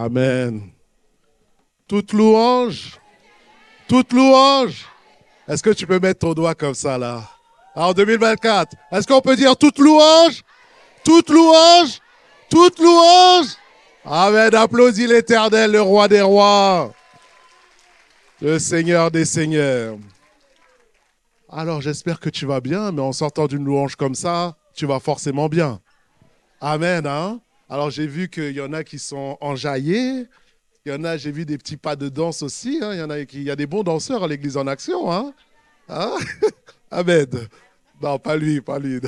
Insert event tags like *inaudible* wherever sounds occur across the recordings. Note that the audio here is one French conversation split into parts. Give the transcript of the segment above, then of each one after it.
Amen. Toute louange, toute louange. Est-ce que tu peux mettre ton doigt comme ça là? En 2024, est-ce qu'on peut dire toute louange? Toute louange Toute louange Amen. Applaudis l'éternel, le roi des rois, le Seigneur des seigneurs. Alors j'espère que tu vas bien, mais en sortant d'une louange comme ça, tu vas forcément bien. Amen. Hein? Alors j'ai vu qu'il y en a qui sont enjaillés. Il y en a, j'ai vu des petits pas de danse aussi. Hein. Il y en a il y a des bons danseurs à l'église en action. Hein? hein? *laughs* Amen. Non, pas lui, pas lui.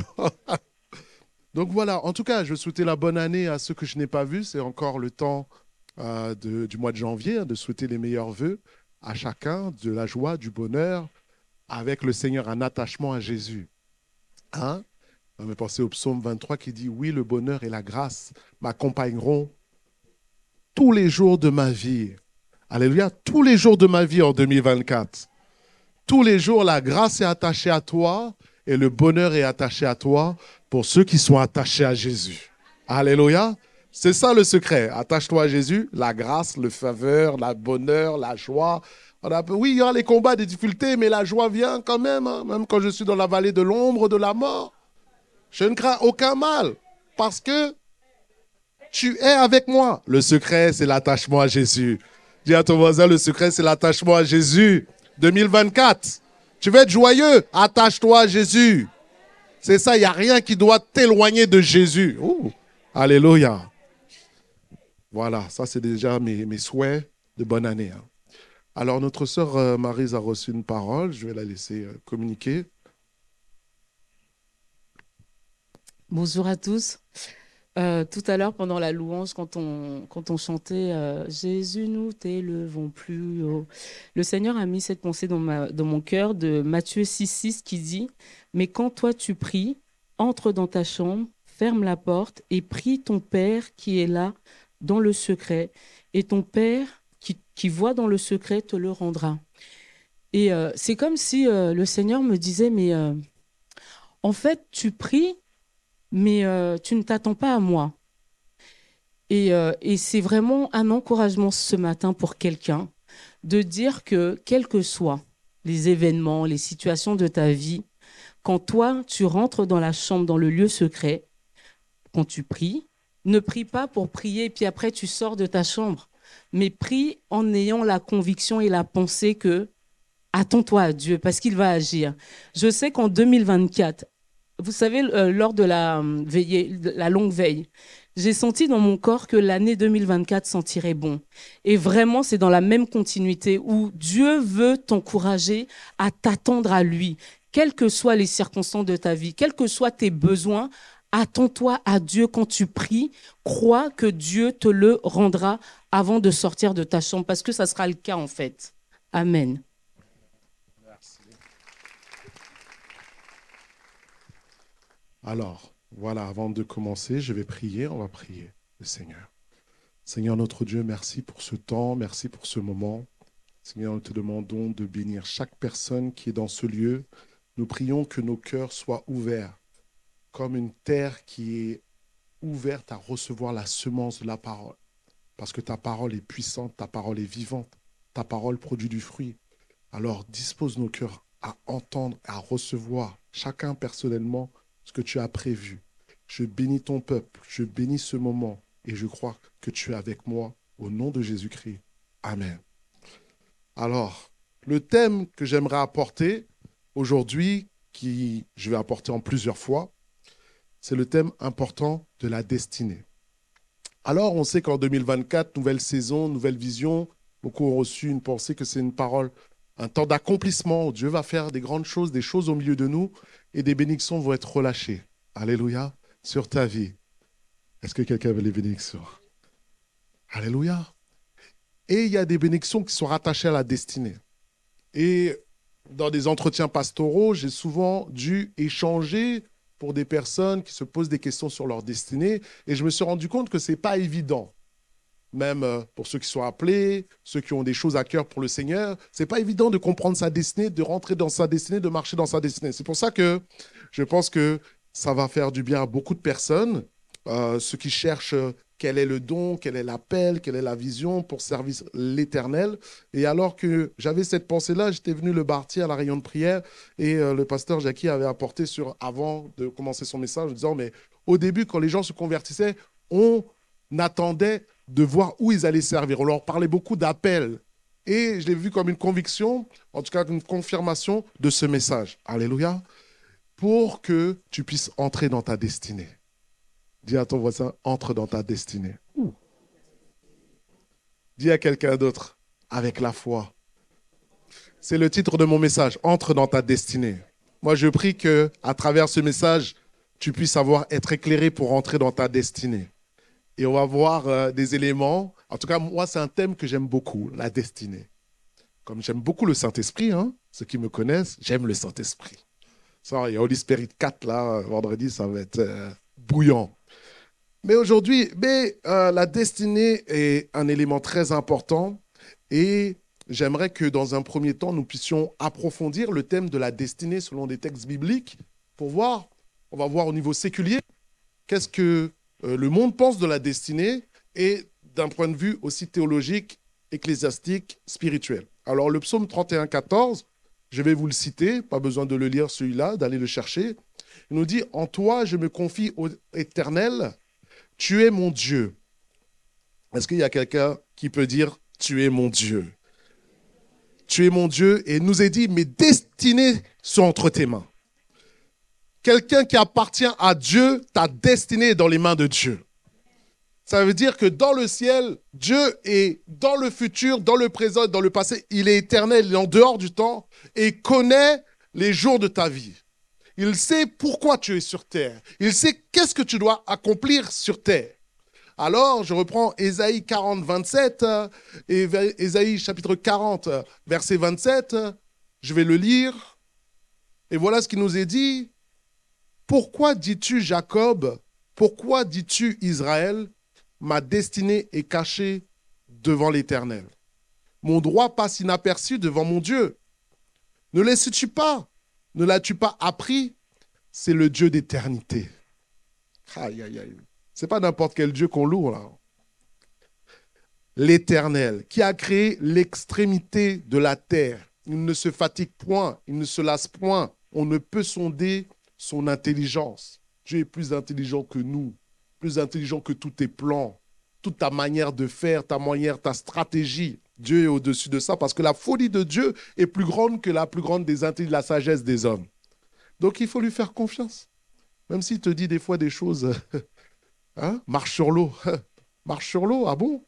*laughs* Donc voilà, en tout cas, je souhaitais la bonne année à ceux que je n'ai pas vus. C'est encore le temps euh, de, du mois de janvier de souhaiter les meilleurs vœux à chacun, de la joie, du bonheur, avec le Seigneur, un attachement à Jésus. Hein? On va penser au psaume 23 qui dit Oui, le bonheur et la grâce m'accompagneront tous les jours de ma vie. Alléluia, tous les jours de ma vie en 2024. Tous les jours, la grâce est attachée à toi et le bonheur est attaché à toi pour ceux qui sont attachés à Jésus. Alléluia. C'est ça le secret. Attache-toi à Jésus, la grâce, le faveur, la bonheur, la joie, oui, il y a les combats, des difficultés, mais la joie vient quand même, hein. même quand je suis dans la vallée de l'ombre de la mort. Je ne crains aucun mal, parce que tu es avec moi. Le secret, c'est l'attachement à Jésus. Dis à ton voisin, le secret, c'est l'attachement à Jésus. 2024. Tu veux être joyeux, attache-toi à Jésus. C'est ça, il n'y a rien qui doit t'éloigner de Jésus. alléluia. Voilà, ça c'est déjà mes, souhaits de bonne année. Hein. Alors, notre sœur euh, Marise a reçu une parole. Je vais la laisser euh, communiquer. Bonjour à tous. Euh, tout à l'heure, pendant la louange, quand on, quand on chantait Jésus, nous t'élevons plus haut, le Seigneur a mis cette pensée dans, ma, dans mon cœur de Matthieu 6, 6 qui dit Mais quand toi tu pries, entre dans ta chambre, ferme la porte et prie ton Père qui est là dans le secret. Et ton Père qui, voit dans le secret te le rendra. Et euh, c'est comme si euh, le Seigneur me disait, mais euh, en fait, tu pries, mais tu ne t'attends pas à moi. Et, et c'est vraiment un encouragement ce matin pour quelqu'un de dire que, quels que soient les événements, les situations de ta vie, quand toi, tu rentres dans la chambre, dans le lieu secret, quand tu pries, ne prie pas pour prier, et puis après tu sors de ta chambre mais prie en ayant la conviction et la pensée que attends-toi à Dieu parce qu'il va agir. Je sais qu'en 2024, vous savez, euh, lors de la, euh, veillée, la longue veille, j'ai senti dans mon corps que l'année 2024 sentirait bon. Et vraiment, c'est dans la même continuité où Dieu veut t'encourager à t'attendre à lui, quelles que soient les circonstances de ta vie, quels que soient tes besoins, attends-toi à Dieu quand tu pries, crois que Dieu te le rendra avant de sortir de ta chambre, parce que ça sera le cas en fait. Amen. Merci. Alors, voilà, avant de commencer, je vais prier, on va prier le Seigneur. Seigneur notre Dieu, merci pour ce temps, merci pour ce moment. Seigneur, nous te demandons de bénir chaque personne qui est dans ce lieu. Nous prions que nos cœurs soient ouverts, comme une terre qui est ouverte à recevoir la semence de la parole parce que ta parole est puissante, ta parole est vivante, ta parole produit du fruit. Alors dispose nos cœurs à entendre, à recevoir, chacun personnellement, ce que tu as prévu. Je bénis ton peuple, je bénis ce moment, et je crois que tu es avec moi au nom de Jésus-Christ. Amen. Alors, le thème que j'aimerais apporter aujourd'hui, qui je vais apporter en plusieurs fois, c'est le thème important de la destinée. Alors, on sait qu'en 2024, nouvelle saison, nouvelle vision, beaucoup ont reçu une pensée que c'est une parole, un temps d'accomplissement où Dieu va faire des grandes choses, des choses au milieu de nous et des bénédictions vont être relâchées. Alléluia, sur ta vie. Est-ce que quelqu'un veut les bénédictions? Alléluia. Et il y a des bénédictions qui sont rattachées à la destinée. Et dans des entretiens pastoraux, j'ai souvent dû échanger pour des personnes qui se posent des questions sur leur destinée. Et je me suis rendu compte que ce n'est pas évident. Même euh, pour ceux qui sont appelés, ceux qui ont des choses à cœur pour le Seigneur, ce n'est pas évident de comprendre sa destinée, de rentrer dans sa destinée, de marcher dans sa destinée. C'est pour ça que je pense que ça va faire du bien à beaucoup de personnes euh, ceux qui cherchent quel est le don, quel est l'appel, quelle est la vision pour servir l'éternel. Et alors que j'avais cette pensée-là, j'étais venu le bâtir à la réunion de prière et euh, le pasteur Jackie avait apporté sur, avant de commencer son message, en disant, mais au début, quand les gens se convertissaient, on attendait de voir où ils allaient servir. On leur parlait beaucoup d'appel. Et je l'ai vu comme une conviction, en tout cas une confirmation de ce message. Alléluia. Pour que tu puisses entrer dans ta destinée. Dis à ton voisin, entre dans ta destinée. Dis à quelqu'un d'autre, avec la foi. C'est le titre de mon message, entre dans ta destinée. Moi, je prie que, à travers ce message, tu puisses avoir être éclairé pour entrer dans ta destinée. Et on va voir euh, des éléments. En tout cas, moi, c'est un thème que j'aime beaucoup, la destinée. Comme j'aime beaucoup le Saint-Esprit, hein, ceux qui me connaissent, j'aime le Saint-Esprit. Ça, il y a Holy Spirit 4 là, vendredi, ça va être euh, bouillant. Mais aujourd'hui, mais, euh, la destinée est un élément très important et j'aimerais que dans un premier temps, nous puissions approfondir le thème de la destinée selon des textes bibliques pour voir, on va voir au niveau séculier, qu'est-ce que euh, le monde pense de la destinée et d'un point de vue aussi théologique, ecclésiastique, spirituel. Alors le psaume 31, 14, je vais vous le citer, pas besoin de le lire celui-là, d'aller le chercher. Il nous dit, En toi je me confie au éternel, tu es mon Dieu. Est-ce qu'il y a quelqu'un qui peut dire Tu es mon Dieu Tu es mon Dieu et nous est dit Mes destinées sont entre tes mains. Quelqu'un qui appartient à Dieu, ta destinée est dans les mains de Dieu. Ça veut dire que dans le ciel, Dieu est dans le futur, dans le présent, dans le passé. Il est éternel, il est en dehors du temps et connaît les jours de ta vie. Il sait pourquoi tu es sur terre. Il sait qu'est-ce que tu dois accomplir sur terre. Alors, je reprends Ésaïe 40, 27, et Ésaïe chapitre 40, verset 27. Je vais le lire. Et voilà ce qui nous est dit. Pourquoi dis-tu Jacob Pourquoi dis-tu Israël Ma destinée est cachée devant l'Éternel? Mon droit passe inaperçu devant mon Dieu. Ne laisses-tu pas ne l'as-tu pas appris? C'est le Dieu d'éternité. Aïe, aïe, aïe. C'est pas n'importe quel Dieu qu'on loue là. L'éternel, qui a créé l'extrémité de la terre. Il ne se fatigue point, il ne se lasse point. On ne peut sonder son intelligence. Dieu est plus intelligent que nous, plus intelligent que tous tes plans, toute ta manière de faire, ta manière, ta stratégie. Dieu est au-dessus de ça parce que la folie de Dieu est plus grande que la plus grande des intelligences, la sagesse des hommes. Donc il faut lui faire confiance. Même s'il te dit des fois des choses, *laughs* hein, marche sur l'eau. *laughs* marche sur l'eau, ah bon?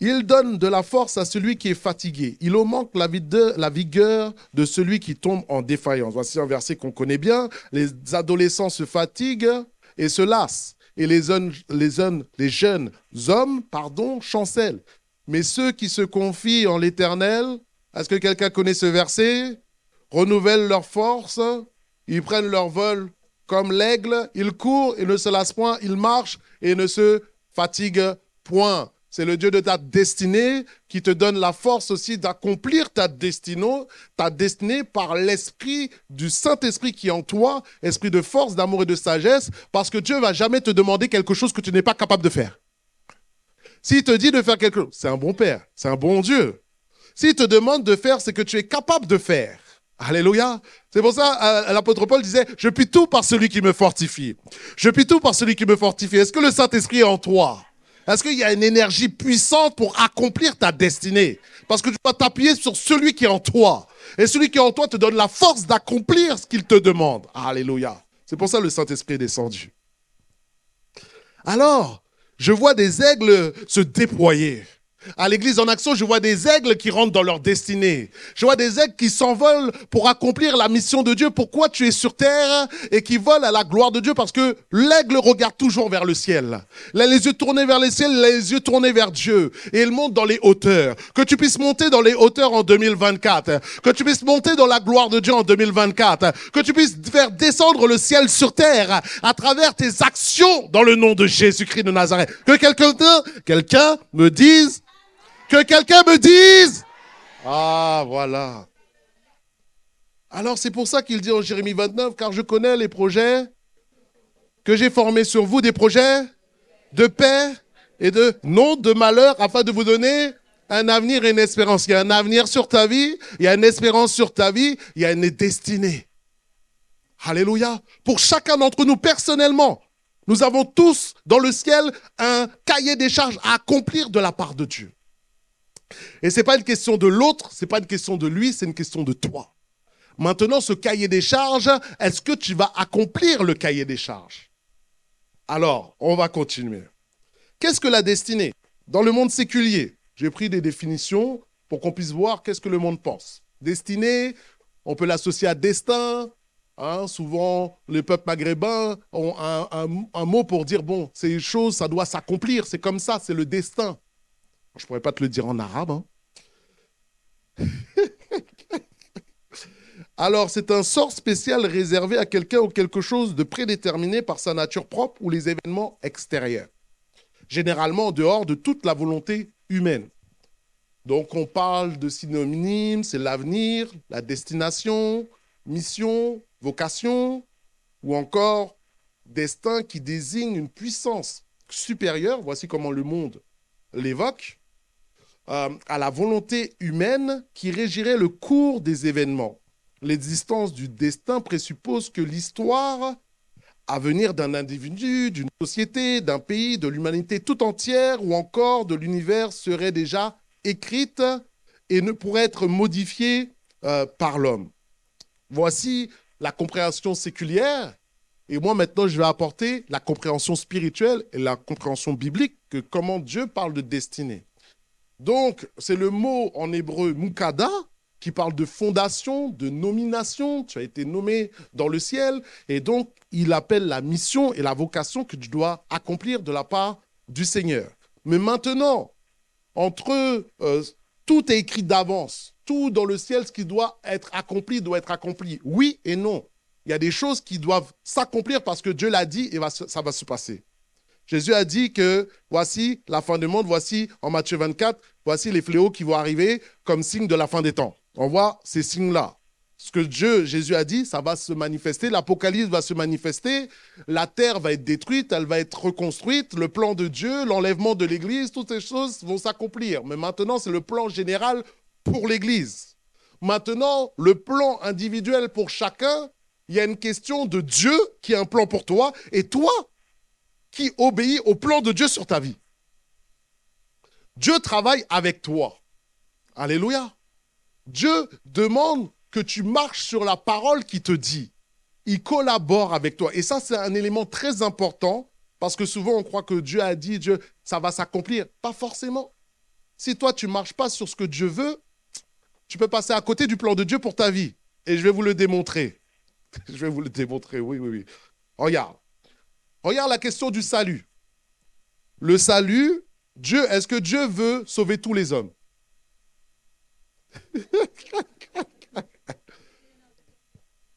Il donne de la force à celui qui est fatigué. Il augmente la, la vigueur de celui qui tombe en défaillance. Voici un verset qu'on connaît bien. Les adolescents se fatiguent et se lassent et les, jeunes hommes pardon, chancellent. Mais ceux qui se confient en l'Éternel, est-ce que quelqu'un connaît ce verset? Renouvellent leur force, ils prennent leur vol comme l'aigle, ils courent et ne se lassent point, ils marchent et ne se fatiguent point. C'est le Dieu de ta destinée qui te donne la force aussi d'accomplir ta destinée, ta destinée par l'esprit du Saint-Esprit qui est en toi, esprit de force, d'amour et de sagesse, parce que Dieu va jamais te demander quelque chose que tu n'es pas capable de faire. S'il te dit de faire quelque chose, c'est un bon Père, c'est un bon Dieu. S'il te demande de faire ce que tu es capable de faire, Alléluia. C'est pour ça, euh, l'apôtre Paul disait, je puis tout par celui qui me fortifie. Je puis tout par celui qui me fortifie. Est-ce que le Saint-Esprit est en toi? Est-ce qu'il y a une énergie puissante pour accomplir ta destinée? Parce que tu dois t'appuyer sur celui qui est en toi. Et celui qui est en toi te donne la force d'accomplir ce qu'il te demande. Alléluia. C'est pour ça que le Saint-Esprit est descendu. Alors, je vois des aigles se déployer. À l'église en action, je vois des aigles qui rentrent dans leur destinée. Je vois des aigles qui s'envolent pour accomplir la mission de Dieu. Pourquoi tu es sur terre et qui volent à la gloire de Dieu? Parce que l'aigle regarde toujours vers le ciel. Il a les yeux tournés vers le ciel, les yeux tournés vers Dieu. Et il monte dans les hauteurs. Que tu puisses monter dans les hauteurs en 2024. Que tu puisses monter dans la gloire de Dieu en 2024. Que tu puisses faire descendre le ciel sur terre à travers tes actions dans le nom de Jésus-Christ de Nazareth. Que quelqu'un, quelqu'un me dise que quelqu'un me dise. Ah, voilà. Alors c'est pour ça qu'il dit en Jérémie 29, car je connais les projets que j'ai formé sur vous des projets de paix et de non de malheur afin de vous donner un avenir et une espérance. Il y a un avenir sur ta vie, il y a une espérance sur ta vie, il y a une destinée. Alléluia. Pour chacun d'entre nous personnellement, nous avons tous dans le ciel un cahier des charges à accomplir de la part de Dieu. Et c'est pas une question de l'autre, c'est pas une question de lui, c'est une question de toi. Maintenant, ce cahier des charges, est-ce que tu vas accomplir le cahier des charges? Alors, on va continuer. Qu'est-ce que la destinée? Dans le monde séculier, j'ai pris des définitions pour qu'on puisse voir qu'est-ce que le monde pense. Destinée, on peut l'associer à destin. Hein, souvent, les peuples maghrébins ont un, mot pour dire, bon, ces choses, ça doit s'accomplir, c'est comme ça, c'est le destin. Je ne pourrais pas te le dire en arabe. Hein. *laughs* Alors, c'est un sort spécial réservé à quelqu'un ou quelque chose de prédéterminé par sa nature propre ou les événements extérieurs généralement en dehors de toute la volonté humaine. Donc on parle de synonymes, c'est l'avenir, la destination, mission, vocation, ou encore destin qui désigne une puissance supérieure, voici comment le monde l'évoque, euh, à la volonté humaine qui régirait le cours des événements. L'existence du destin présuppose que l'histoire à venir d'un individu, d'une société, d'un pays, de l'humanité tout entière ou encore de l'univers serait déjà écrite et ne pourrait être modifiée euh, par l'homme. Voici la compréhension séculière. Et moi, maintenant, je vais apporter la compréhension spirituelle et la compréhension biblique que comment Dieu parle de destinée. Donc, c'est le mot en hébreu mukada, qui parle de fondation, de nomination. Tu as été nommé dans le ciel. Et donc, il appelle la mission et la vocation que tu dois accomplir de la part du Seigneur. Mais maintenant, entre euh, tout est écrit d'avance, tout dans le ciel, ce qui doit être accompli doit être accompli. Oui et non. Il y a des choses qui doivent s'accomplir parce que Dieu l'a dit et ça va se passer. Jésus a dit que voici la fin du monde, voici en Matthieu 24, voici les fléaux qui vont arriver comme signe de la fin des temps. On voit ces signes-là. Ce que Dieu, Jésus a dit, ça va se manifester, l'Apocalypse va se manifester, la terre va être détruite, elle va être reconstruite, le plan de Dieu, l'enlèvement de l'Église, toutes ces choses vont s'accomplir. Mais maintenant, c'est le plan général pour l'Église. Maintenant, le plan individuel pour chacun, il y a une question de Dieu qui a un plan pour toi et toi qui obéis au plan de Dieu sur ta vie. Dieu travaille avec toi. Alléluia. Dieu demande que tu marches sur la parole qui te dit. Il collabore avec toi. Et ça, c'est un élément très important parce que souvent, on croit que Dieu a dit, Dieu, ça va s'accomplir. Pas forcément. Si toi, tu ne marches pas sur ce que Dieu veut, tu peux passer à côté du plan de Dieu pour ta vie. Et je vais vous le démontrer. *laughs* je vais vous le démontrer, oui, oui, oui. Regarde. Regarde la question du salut. Le salut, Dieu, est-ce que Dieu veut sauver tous les hommes? *laughs*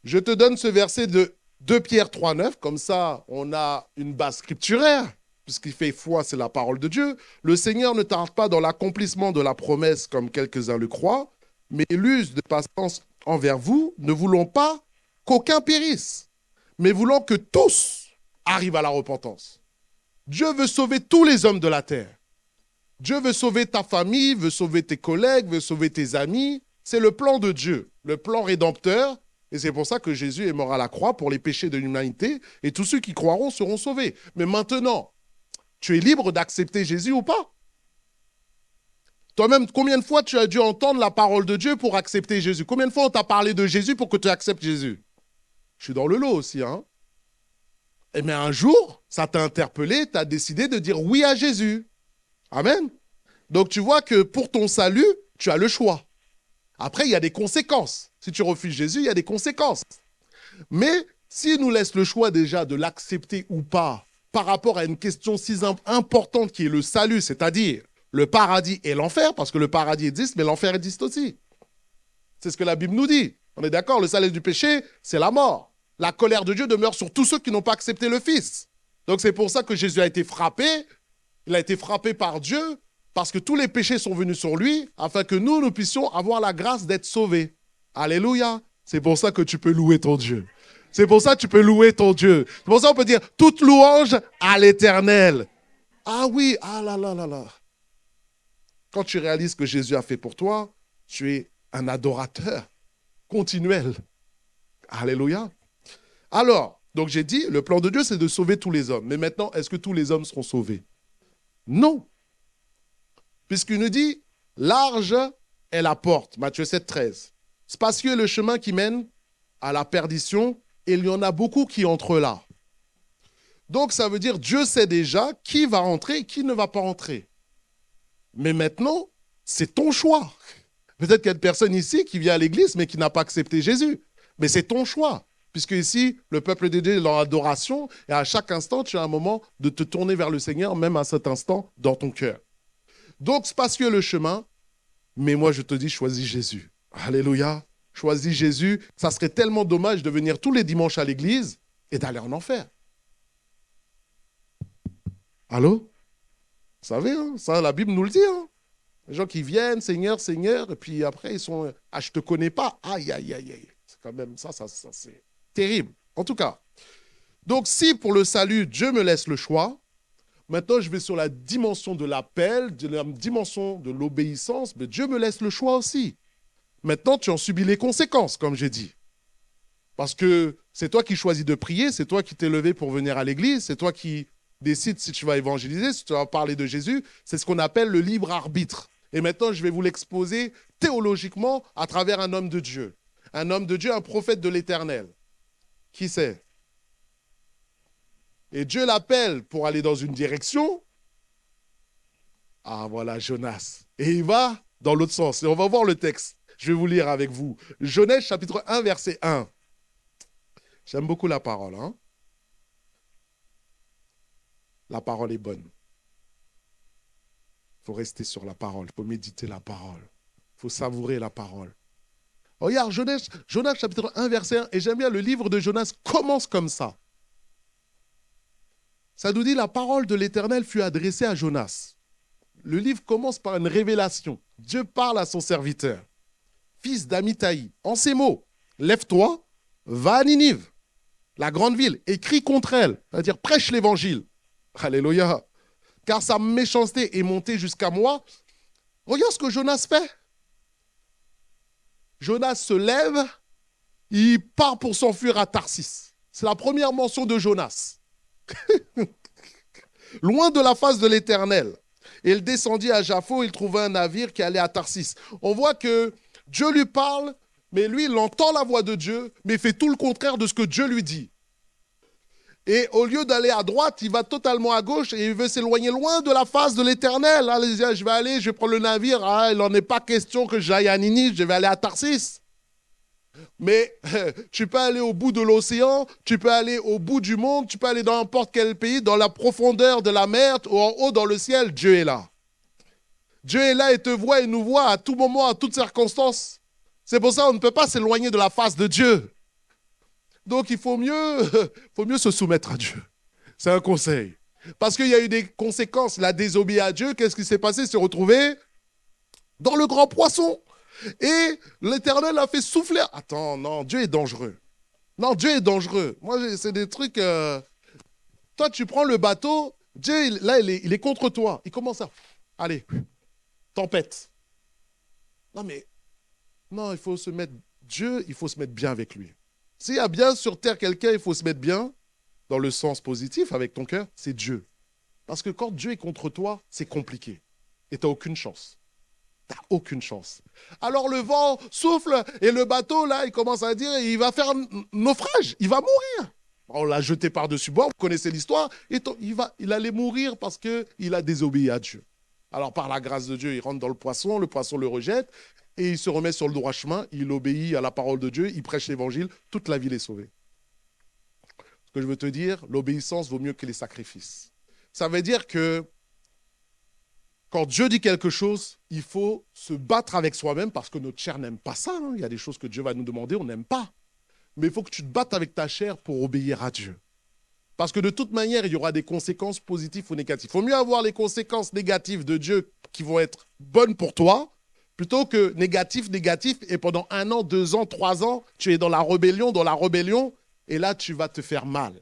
Je te donne ce verset de 2 Pierre 3,9, comme ça on a une base scripturaire, puisqu'il fait foi, c'est la parole de Dieu. Le Seigneur ne tarde pas dans l'accomplissement de la promesse, comme quelques-uns le croient, mais il use de patience envers vous, ne voulons pas qu'aucun périsse, mais voulons que tous arrivent à la repentance. Dieu veut sauver tous les hommes de la terre. Dieu veut sauver ta famille, veut sauver tes collègues, veut sauver tes amis. C'est le plan de Dieu, le plan rédempteur. Et c'est pour ça que Jésus est mort à la croix pour les péchés de l'humanité. Et tous ceux qui croiront seront sauvés. Mais maintenant, tu es libre d'accepter Jésus ou pas? Toi-même, combien de fois tu as dû entendre la parole de Dieu pour accepter Jésus? Combien de fois on t'a parlé de Jésus pour que tu acceptes Jésus? Je suis dans le lot aussi, hein eh mais un jour, ça t'a interpellé, tu décidé de dire oui à Jésus. Amen. Donc tu vois que pour ton salut, tu as le choix. Après, il y a des conséquences. Si tu refuses Jésus, il y a des conséquences. Mais s'il nous laisse le choix déjà de l'accepter ou pas par rapport à une question si importante qui est le salut, c'est-à-dire le paradis et l'enfer, parce que le paradis existe, mais l'enfer existe aussi. C'est ce que la Bible nous dit. On est d'accord, le salaire du péché, c'est la mort. La colère de Dieu demeure sur tous ceux qui n'ont pas accepté le Fils. Donc c'est pour ça que Jésus a été frappé, il a été frappé par Dieu parce que tous les péchés sont venus sur lui afin que nous, nous puissions avoir la grâce d'être sauvés. Alléluia. C'est pour ça que tu peux louer ton Dieu. C'est pour ça que tu peux louer ton Dieu. C'est pour ça qu'on peut dire toute louange à l'éternel. Ah oui, ah là là là là. Quand tu réalises que Jésus a fait pour toi, tu es un adorateur continuel. Alléluia. Alors, donc j'ai dit, le plan de Dieu, c'est de sauver tous les hommes. Mais maintenant, est-ce que tous les hommes seront sauvés? Non. Puisqu'il nous dit, large est la porte, Matthieu 7, 13. Spacieux est le chemin qui mène à la perdition, et il y en a beaucoup qui entrent là. Donc ça veut dire Dieu sait déjà qui va rentrer et qui ne va pas rentrer. Mais maintenant, c'est ton choix. Peut-être qu'il y a une personne ici qui vient à l'église mais qui n'a pas accepté Jésus. Mais c'est ton choix. Puisque ici, le peuple de Dieu est dans l'adoration et à chaque instant, tu as un moment de te tourner vers le Seigneur, même à cet instant, dans ton cœur. Donc, spacieux le chemin, mais moi je te dis, choisis Jésus. Alléluia. Choisis Jésus. Ça serait tellement dommage de venir tous les dimanches à l'église et d'aller en enfer. Allô? Vous savez, hein, ça, la Bible nous le dit. Hein. les gens qui viennent, Seigneur, Seigneur, et puis après, ils sont, ah, je te connais pas. Aïe, aïe, aïe, aïe. C'est quand même ça, ça, ça c'est terrible. En tout cas. Donc, si pour le salut, Dieu me laisse le choix, maintenant je vais sur la dimension de l'appel, de la dimension de l'obéissance, mais Dieu me laisse le choix aussi. Maintenant, tu en subis les conséquences, comme j'ai dit. Parce que c'est toi qui choisis de prier, c'est toi qui t'es levé pour venir à l'église, c'est toi qui décides si tu vas évangéliser, si tu vas parler de Jésus. C'est ce qu'on appelle le libre arbitre. Et maintenant, je vais vous l'exposer théologiquement à travers un homme de Dieu. Un homme de Dieu, un prophète de l'éternel. Qui c'est Et Dieu l'appelle pour aller dans une direction. Ah voilà, Jonas. Et il va dans l'autre sens. Et on va voir le texte. Je vais vous lire avec vous. Genèse chapitre 1, verset 1. J'aime beaucoup la parole. Hein. la parole est bonne. Il faut rester sur la parole. Il faut méditer la parole. Il faut savourer la parole. Regarde, Jonas, chapitre 1, verset 1. Et j'aime bien le livre de Jonas commence comme ça. Ça nous dit la parole de l'Éternel fut adressée à Jonas. Le livre commence par une révélation. Dieu parle à son serviteur fils d'Amitaï, en ces mots, lève-toi, va à Ninive, la grande ville, et crie contre elle, c'est-à-dire prêche l'évangile. Alléluia. Car sa méchanceté est montée jusqu'à moi. Regarde ce que Jonas fait. Jonas se lève, il part pour s'enfuir à Tarsis. C'est la première mention de Jonas. *laughs* Loin de la face de l'Éternel. Et il descendit à Jaffo, il trouva un navire qui allait à Tarsis. On voit que Dieu lui parle, mais lui, il entend la voix de Dieu, mais fait tout le contraire de ce que Dieu lui dit. Et au lieu d'aller à droite, il va totalement à gauche et il veut s'éloigner loin de la face de l'éternel. Allez, je vais aller, je vais prendre le navire. Ah, il n'en est pas question que j'aille à Ninive, je vais aller à Tarsis. Mais *laughs* tu peux aller au bout de l'océan, tu peux aller au bout du monde, tu peux aller dans n'importe quel pays, dans la profondeur de la mer ou en haut dans le ciel, Dieu est là. Dieu est là et te voit et nous voit à tout moment, à toutes circonstances. C'est pour ça qu'on ne peut pas s'éloigner de la face de Dieu. Donc il *laughs* faut mieux, se soumettre à Dieu. C'est un conseil. Parce qu'il y a eu des conséquences. La désobéi à Dieu, qu'est-ce qui s'est passé? Se retrouver dans le grand poisson. Et l'Éternel a fait souffler. Attends, non, Dieu est dangereux. Non, Dieu est dangereux. Moi, c'est des trucs. Euh, toi, tu prends le bateau, Dieu, là, il est, il est contre toi. Il commence à. Allez, tempête. Non, mais, non, il faut se mettre, Dieu, il faut se mettre bien avec lui. S'il y a bien sur terre quelqu'un, il faut se mettre bien, dans le sens positif, avec ton cœur, c'est Dieu. Parce que quand Dieu est contre toi, c'est compliqué. Et tu n'as aucune chance. Tu n'as aucune chance. Alors le vent souffle et le bateau, là, il commence à dire, il va faire naufrage, il va mourir. On l'a jeté par-dessus bord, vous connaissez l'histoire, il, va, il allait mourir parce qu'il a désobéi à Dieu. Alors par la grâce de Dieu, il rentre dans le poisson, le poisson le rejette, et il se remet sur le droit chemin, il obéit à la parole de Dieu, il prêche l'évangile, toute la ville est sauvée. Ce que je veux te dire, l'obéissance vaut mieux que les sacrifices. Ça veut dire que quand Dieu dit quelque chose, il faut se battre avec soi-même parce que notre chair n'aime pas ça. Hein. Il y a des choses que Dieu va nous demander, on n'aime pas. Mais il faut que tu te battes avec ta chair pour obéir à Dieu. Parce que de toute manière, il y aura des conséquences positives ou négatives. Il faut mieux avoir les conséquences négatives de Dieu qui vont être bonnes pour toi, plutôt que négatif, négatif, et pendant un an, deux ans, trois ans, tu es dans la rébellion, dans la rébellion, Et là, tu vas te faire mal.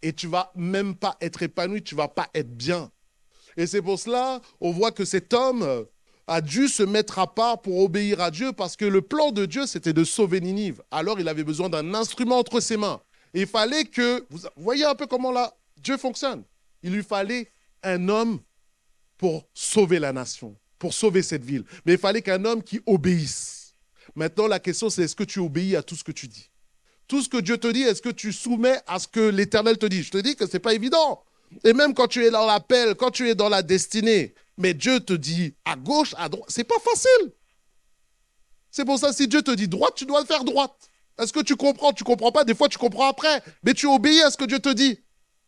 Et tu vas même pas être épanoui, tu vas pas être bien. Et c'est pour cela, on voit que cet homme a dû se mettre à part pour obéir à Dieu parce que le plan de Dieu, c'était de sauver Ninive. Alors, il avait besoin d'un instrument entre ses mains. il fallait que, vous voyez un peu comment là, Dieu fonctionne. Il lui fallait un homme pour sauver la nation, pour sauver cette ville. Mais il fallait qu'un homme qui obéisse. Maintenant, la question, c'est est-ce que tu obéis à tout ce que tu dis? Tout ce que Dieu te dit, est-ce que tu soumets à ce que l'Éternel te dit? Je te dis que ce n'est pas évident. Et même quand tu es dans l'appel, quand tu es dans la destinée, mais Dieu te dit à gauche, à droite, c'est pas facile. C'est pour ça, si Dieu te dit droite, tu dois le faire droite. Est-ce que tu comprends? Tu comprends pas, des fois tu comprends après, mais tu obéis à ce que Dieu te dit.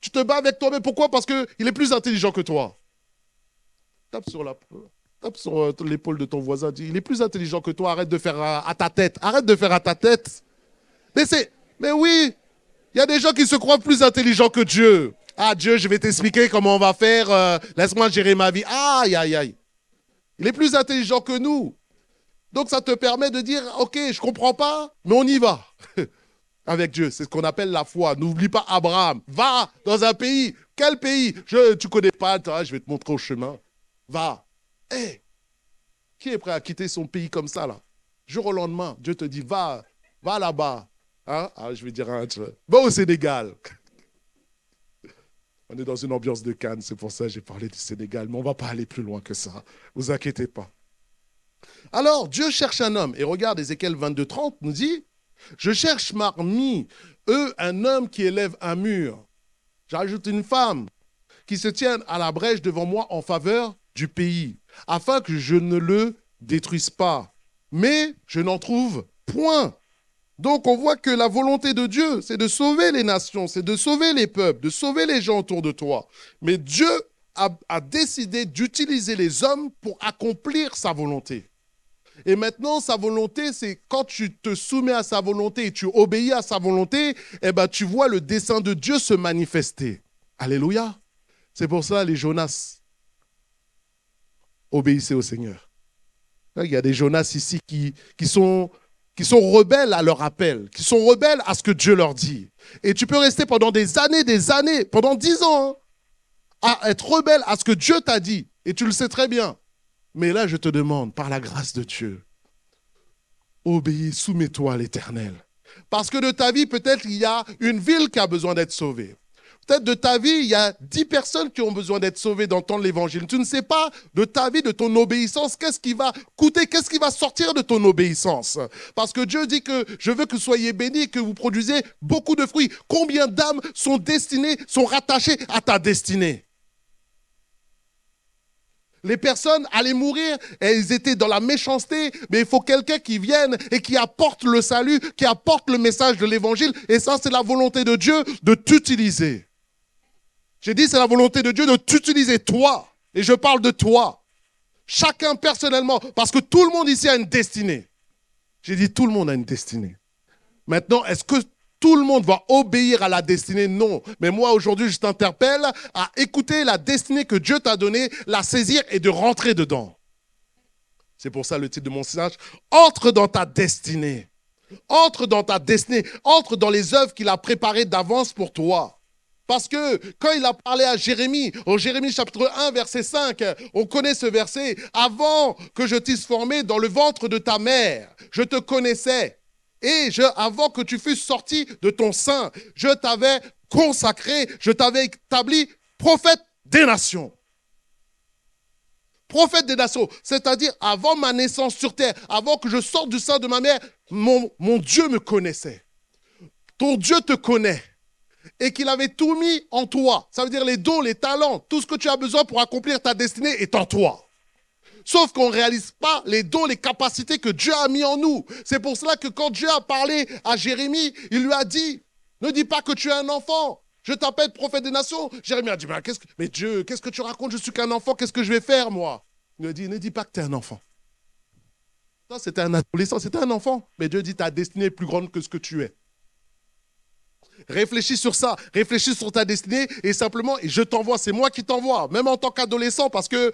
Tu te bats avec toi-même. Pourquoi? Parce qu'il est plus intelligent que toi. Tape sur la, tape sur euh, l'épaule de ton voisin, dis, il est plus intelligent que toi, arrête de faire à, ta tête. Arrête de faire à ta tête. Mais c'est, mais oui, il y a des gens qui se croient plus intelligents que Dieu. Ah Dieu, je vais t'expliquer comment on va faire. Euh, laisse-moi gérer ma vie. Aïe, aïe, aïe. Il est plus intelligent que nous. Donc ça te permet de dire, ok, je comprends pas, mais on y va. *laughs* Avec Dieu, c'est ce qu'on appelle la foi. N'oublie pas Abraham. Va dans un pays. Quel pays? Je, Tu connais pas, je vais te montrer au chemin. Va. Hé, qui est prêt à quitter son pays comme ça, là? Jour au lendemain, Dieu te dit, va, va là-bas. Hein? Ah, je vais dire un truc. Va au Sénégal. *laughs* On est dans une ambiance de Cannes, c'est pour ça que j'ai parlé du Sénégal, mais on ne va pas aller plus loin que ça. Vous inquiétez pas. Alors, Dieu cherche un homme. Et regarde, Ézéchiel 22, 30 nous dit Je cherche parmi eux un homme qui élève un mur. J'ajoute une femme qui se tienne à la brèche devant moi en faveur du pays, afin que je ne le détruise pas. Mais je n'en trouve point. Donc on voit que la volonté de Dieu, c'est de sauver les nations, c'est de sauver les peuples, de sauver les gens autour de toi. Mais Dieu a, décidé d'utiliser les hommes pour accomplir sa volonté. Et maintenant, sa volonté, c'est quand tu te soumets à sa volonté et tu obéis à sa volonté, eh ben, tu vois le dessein de Dieu se manifester. Alléluia. C'est pour ça, les Jonas, obéissez au Seigneur. Il y a des Jonas ici qui, sont rebelles à leur appel, qui sont rebelles à ce que Dieu leur dit. Et tu peux rester pendant des années, des années, pendant dix ans, hein, à être rebelle à ce que Dieu t'a dit. Et tu le sais très bien. Mais là, je te demande, par la grâce de Dieu, obéis, soumets-toi à l'éternel. Parce que de ta vie, peut-être il y a une ville qui a besoin d'être sauvée. Peut-être de ta vie, il y a dix personnes qui ont besoin d'être sauvées d'entendre l'évangile. Tu ne sais pas de ta vie, de ton obéissance, qu'est-ce qui va coûter, qu'est-ce qui va sortir de ton obéissance. Parce que Dieu dit que je veux que vous soyez bénis, que vous produisez beaucoup de fruits. Combien d'âmes sont destinées, sont rattachées à ta destinée? Les personnes allaient mourir, elles étaient dans la méchanceté, mais il faut quelqu'un qui vienne et qui apporte le salut, qui apporte le message de l'évangile. Et ça, c'est la volonté de Dieu de t'utiliser. J'ai dit, c'est la volonté de Dieu de t'utiliser, toi. Et je parle de toi. Chacun personnellement, parce que tout le monde ici a une destinée. J'ai dit, tout le monde a une destinée. Maintenant, est-ce que tout le monde va obéir à la destinée? Non. Mais moi, aujourd'hui, je t'interpelle à écouter la destinée que Dieu t'a donnée, la saisir et de rentrer dedans. C'est pour ça le titre de mon message, entre dans ta destinée. Entre dans ta destinée. Entre dans les œuvres qu'il a préparées d'avance pour toi. Parce que quand il a parlé à Jérémie, au Jérémie chapitre 1, verset 5, on connaît ce verset, avant que je t'eusse formé dans le ventre de ta mère, je te connaissais. Et je, avant que tu fusses sorti de ton sein, je t'avais consacré, je t'avais établi prophète des nations. Prophète des nations, c'est-à-dire avant ma naissance sur terre, avant que je sorte du sein de ma mère, mon Dieu me connaissait. Ton Dieu te connaît et qu'il avait tout mis en toi. Ça veut dire les dons, les talents, tout ce que tu as besoin pour accomplir ta destinée est en toi. Sauf qu'on ne réalise pas les dons, les capacités que Dieu a mis en nous. C'est pour cela que quand Dieu a parlé à Jérémie, il lui a dit, ne dis pas que tu es un enfant. Je t'appelle prophète des nations. Jérémie a dit, mais, que, mais Dieu, qu'est-ce que tu racontes? Je suis qu'un enfant, qu'est-ce que je vais faire moi? Il lui a dit, ne dis pas que tu es un enfant. Ça, c'était un adolescent, c'était un enfant. Mais Dieu dit, ta destinée est plus grande que ce que tu es. Réfléchis sur ça, réfléchis sur ta destinée et simplement, je t'envoie, c'est moi qui t'envoie, même en tant qu'adolescent, parce que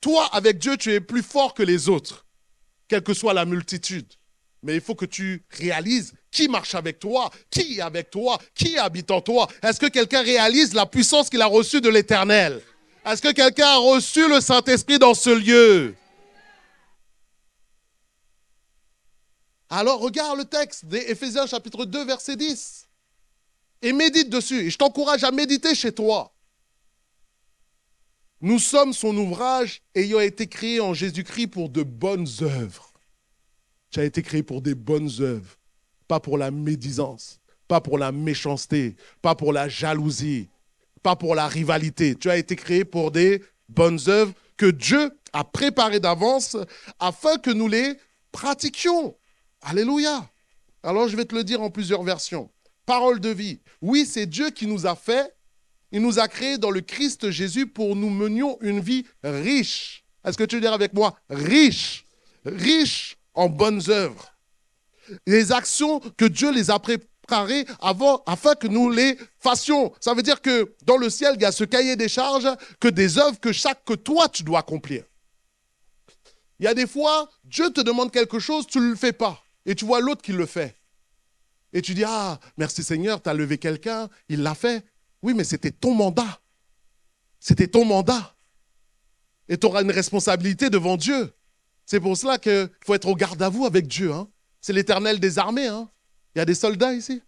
toi, avec Dieu, tu es plus fort que les autres, quelle que soit la multitude. Mais il faut que tu réalises Qui marche avec toi Qui est avec toi Qui habite en toi. Est-ce que quelqu'un réalise la puissance qu'il a reçue de l'Éternel? Est-ce que quelqu'un a reçu le Saint-Esprit dans ce lieu? Alors regarde le texte d'Éphésiens chapitre 2 verset 10 et médite dessus. Et je t'encourage à méditer chez toi. Nous sommes son ouvrage ayant été créé en Jésus-Christ pour de bonnes œuvres. Tu as été créé pour des bonnes œuvres, pas pour la médisance, pas pour la méchanceté, pas pour la jalousie, pas pour la rivalité. Tu as été créé pour des bonnes œuvres que Dieu a préparées d'avance afin que nous les pratiquions. Alléluia. Alors je vais te le dire en plusieurs versions. Parole de vie. Oui, c'est Dieu qui nous a fait. Il nous a créés dans le Christ Jésus pour nous menions une vie riche. Est-ce que tu veux dire avec moi riche? Riche en bonnes œuvres. Les actions que Dieu les a préparées avant, afin que nous les fassions. Ça veut dire que dans le ciel, il y a ce cahier des charges que des œuvres que chaque que toi tu dois accomplir. Il y a des fois, Dieu te demande quelque chose, tu ne le fais pas. Et tu vois l'autre qui le fait. Et tu dis, ah, merci Seigneur, tu as levé quelqu'un, il l'a fait. Oui, mais c'était ton mandat. C'était ton mandat. Et tu auras une responsabilité devant Dieu. C'est pour cela qu'il faut être au garde à vous avec Dieu. Hein. C'est l'éternel des armées. Hein. Il y a des soldats ici.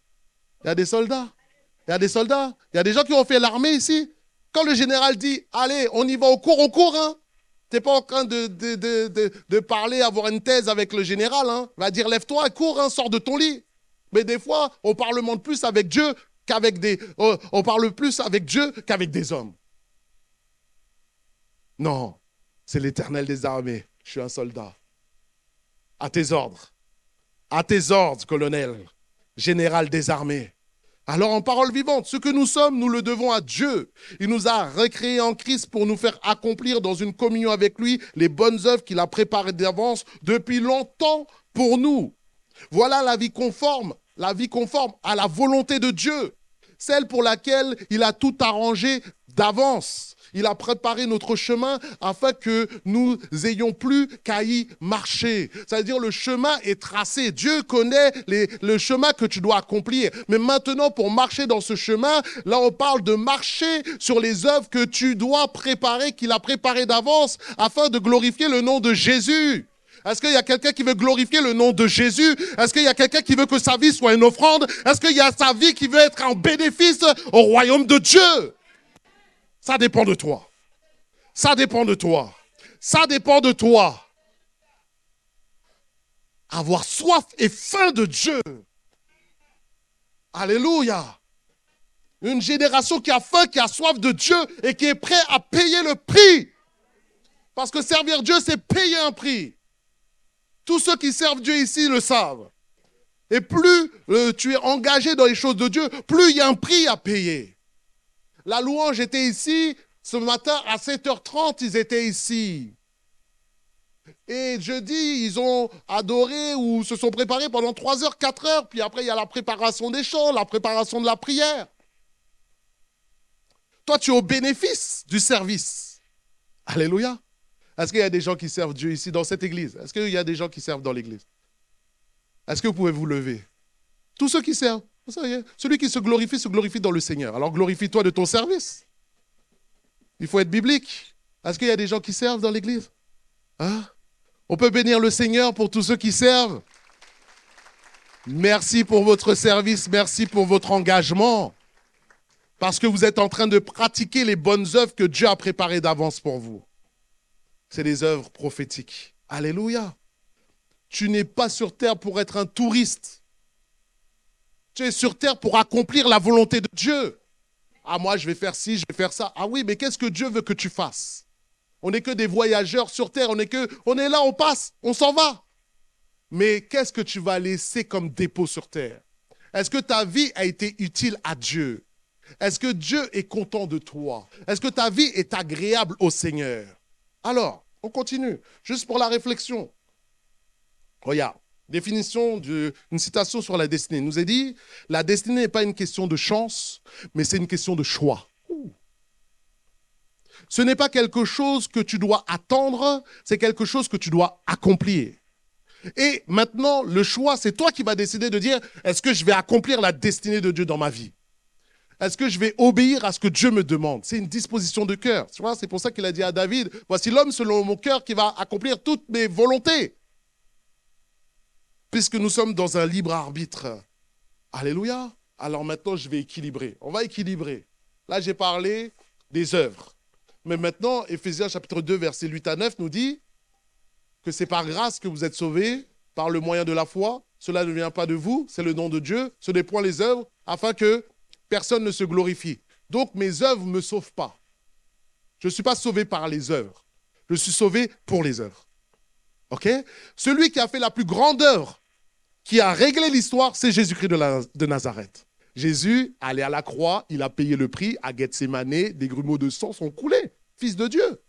Il y a des soldats. Il y a des soldats. Il y a des gens qui ont fait l'armée ici. Quand le général dit, allez, on y va au cours, on court. Hein. Tu n'es pas en train de, de, parler, avoir une thèse avec le général. Hein. Va dire, lève-toi, cours, hein, sors de ton lit. Mais des fois, on parle plus avec Dieu qu'avec des. Euh, on parle plus avec Dieu qu'avec des hommes. Non, c'est l'éternel des armées. Je suis un soldat. À tes ordres. À tes ordres, colonel, général des armées. Alors en parole vivante, ce que nous sommes, nous le devons à Dieu. Il nous a recréés en Christ pour nous faire accomplir dans une communion avec lui les bonnes œuvres qu'il a préparées d'avance depuis longtemps pour nous. Voilà la vie conforme, la vie conforme à la volonté de Dieu, celle pour laquelle il a tout arrangé d'avance. Il a préparé notre chemin afin que nous ayons plus qu'à y marcher. C'est-à-dire le chemin est tracé. Dieu connaît le chemin que tu dois accomplir. Mais maintenant, pour marcher dans ce chemin, là, on parle de marcher sur les œuvres que tu dois préparer, qu'il a préparées d'avance afin de glorifier le nom de Jésus. Est-ce qu'il y a quelqu'un qui veut glorifier le nom de Jésus? Est-ce qu'il y a quelqu'un qui veut que sa vie soit une offrande? Est-ce qu'il y a sa vie qui veut être en bénéfice au royaume de Dieu? Ça dépend de toi. Ça dépend de toi. Ça dépend de toi. Avoir soif et faim de Dieu. Alléluia. Une génération qui a faim, qui a soif de Dieu et qui est prêt à payer le prix. Parce que servir Dieu, c'est payer un prix. Tous ceux qui servent Dieu ici le savent. Et plus euh, tu es engagé dans les choses de Dieu, plus il y a un prix à payer. La louange était ici. Ce matin, à 7h30, ils étaient ici. Et jeudi, ils ont adoré ou se sont préparés pendant 3 heures, 4 heures. Puis après, il y a la préparation des chants, la préparation de la prière. Toi, tu es au bénéfice du service. Alléluia. Est-ce qu'il y a des gens qui servent Dieu ici dans cette église? Est-ce qu'il y a des gens qui servent dans l'église? Est-ce que vous pouvez vous lever? Tous ceux qui servent. Celui qui se glorifie se glorifie dans le Seigneur. Alors glorifie-toi de ton service. Il faut être biblique. Est-ce qu'il y a des gens qui servent dans l'église? Hein? On peut bénir le Seigneur pour tous ceux qui servent. Merci pour votre service, merci pour votre engagement. Parce que vous êtes en train de pratiquer les bonnes œuvres que Dieu a préparées d'avance pour vous. C'est des œuvres prophétiques. Alléluia. Tu n'es pas sur terre pour être un touriste. Tu es sur terre pour accomplir la volonté de Dieu. Ah, moi, je vais faire ci, je vais faire ça. Ah oui, mais qu'est-ce que Dieu veut que tu fasses? On n'est que des voyageurs sur terre. On est, que, on est là, on passe, on s'en va. Mais qu'est-ce que tu vas laisser comme dépôt sur terre? Est-ce que ta vie a été utile à Dieu? Est-ce que Dieu est content de toi? Est-ce que ta vie est agréable au Seigneur? Alors, on continue. Juste pour la réflexion. Regarde définition d'une citation sur la destinée. Il nous a dit, la destinée n'est pas une question de chance, mais c'est une question de choix. Ce n'est pas quelque chose que tu dois attendre, c'est quelque chose que tu dois accomplir. Et maintenant, le choix, c'est toi qui vas décider de dire, est-ce que je vais accomplir la destinée de Dieu dans ma vie? Est-ce que je vais obéir à ce que Dieu me demande? C'est une disposition de cœur. Tu vois, c'est pour ça qu'il a dit à David, voici l'homme selon mon cœur qui va accomplir toutes mes volontés. Puisque nous sommes dans un libre arbitre. Alléluia. Alors maintenant, je vais équilibrer. On va équilibrer. Là, j'ai parlé des œuvres. Mais maintenant, Éphésiens chapitre 2, verset 8 à 9 nous dit que c'est par grâce que vous êtes sauvés, par le moyen de la foi. Cela ne vient pas de vous, c'est le nom de Dieu. Ce n'est point les œuvres, afin que personne ne se glorifie. Donc mes œuvres ne me sauvent pas. Je ne suis pas sauvé par les œuvres. Je suis sauvé pour les œuvres. OK? Celui qui a fait la plus grande œuvre, qui a réglé l'histoire, c'est Jésus-Christ de, Nazareth. Jésus, allé à la croix, il a payé le prix à Gethsemane, des grumeaux de sang sont coulés. Fils de Dieu.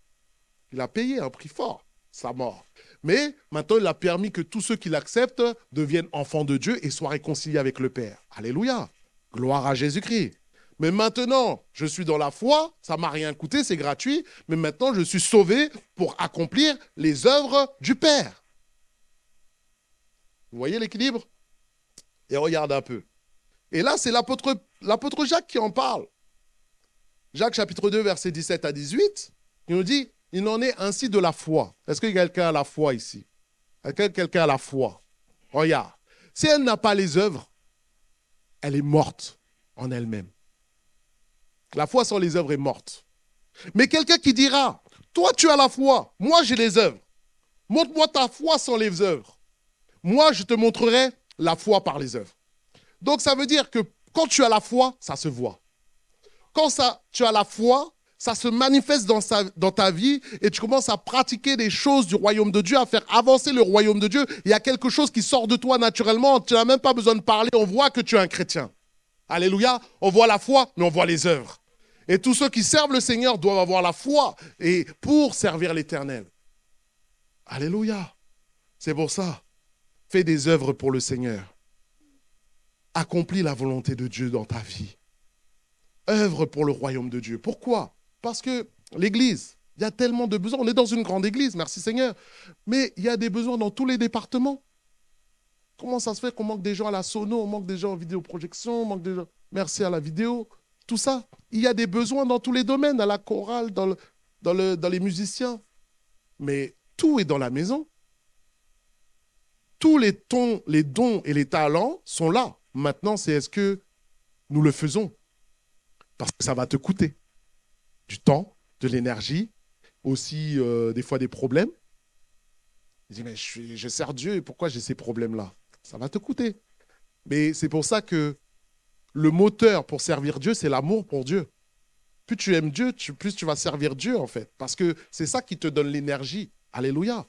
Il a payé un prix fort, sa mort. Mais maintenant, il a permis que tous ceux qui l'acceptent deviennent enfants de Dieu et soient réconciliés avec le Père. Alléluia. Gloire à Jésus-Christ. Mais maintenant, je suis dans la foi, ça m'a rien coûté, c'est gratuit, mais maintenant je suis sauvé pour accomplir les œuvres du Père. Vous voyez l'équilibre? Et regarde un peu. Et là, c'est l'apôtre Jacques qui en parle. Jacques chapitre 2, verset 17 à 18, il nous dit, il en est ainsi de la foi. Est-ce que quelqu'un a la foi ici? Quelqu'un a la foi? Regarde, si elle n'a pas les œuvres, elle est morte en elle-même. La foi sans les œuvres est morte. Mais quelqu'un qui dira, toi tu as la foi, moi j'ai les œuvres. Montre-moi ta foi sans les œuvres. Moi je te montrerai la foi par les œuvres. Donc ça veut dire que quand tu as la foi, ça se voit. Quand ça, tu as la foi, ça se manifeste dans, ta vie et tu commences à pratiquer des choses du royaume de Dieu, à faire avancer le royaume de Dieu. Il y a quelque chose qui sort de toi naturellement. Tu n'as même pas besoin de parler. On voit que tu es un chrétien. Alléluia. On voit la foi, mais on voit les œuvres. Et tous ceux qui servent le Seigneur doivent avoir la foi et pour servir l'Éternel. Alléluia. C'est pour ça. Fais des œuvres pour le Seigneur accomplis la volonté de Dieu dans ta vie. Œuvre pour le royaume de Dieu. Pourquoi? Parce que l'Église, il y a tellement de besoins. On est dans une grande Église, merci Seigneur. Mais il y a des besoins dans tous les départements. Comment ça se fait qu'on manque des gens à la sono, on manque des gens en vidéoprojection, on manque des gens... Merci à la vidéo, tout ça. Il y a des besoins dans tous les domaines, à la chorale, dans, dans, dans les musiciens. Mais tout est dans la maison. Tous les, tons, les dons et les talents sont là. Maintenant, c'est est-ce que nous le faisons? Parce que ça va te coûter du temps, de l'énergie, aussi euh, des fois des problèmes. Je dis, mais je, je sers Dieu et pourquoi j'ai ces problèmes-là? Ça va te coûter. Mais c'est pour ça que le moteur pour servir Dieu, c'est l'amour pour Dieu. Plus tu aimes Dieu, plus tu vas servir Dieu, en fait. Parce que c'est ça qui te donne l'énergie. Alléluia.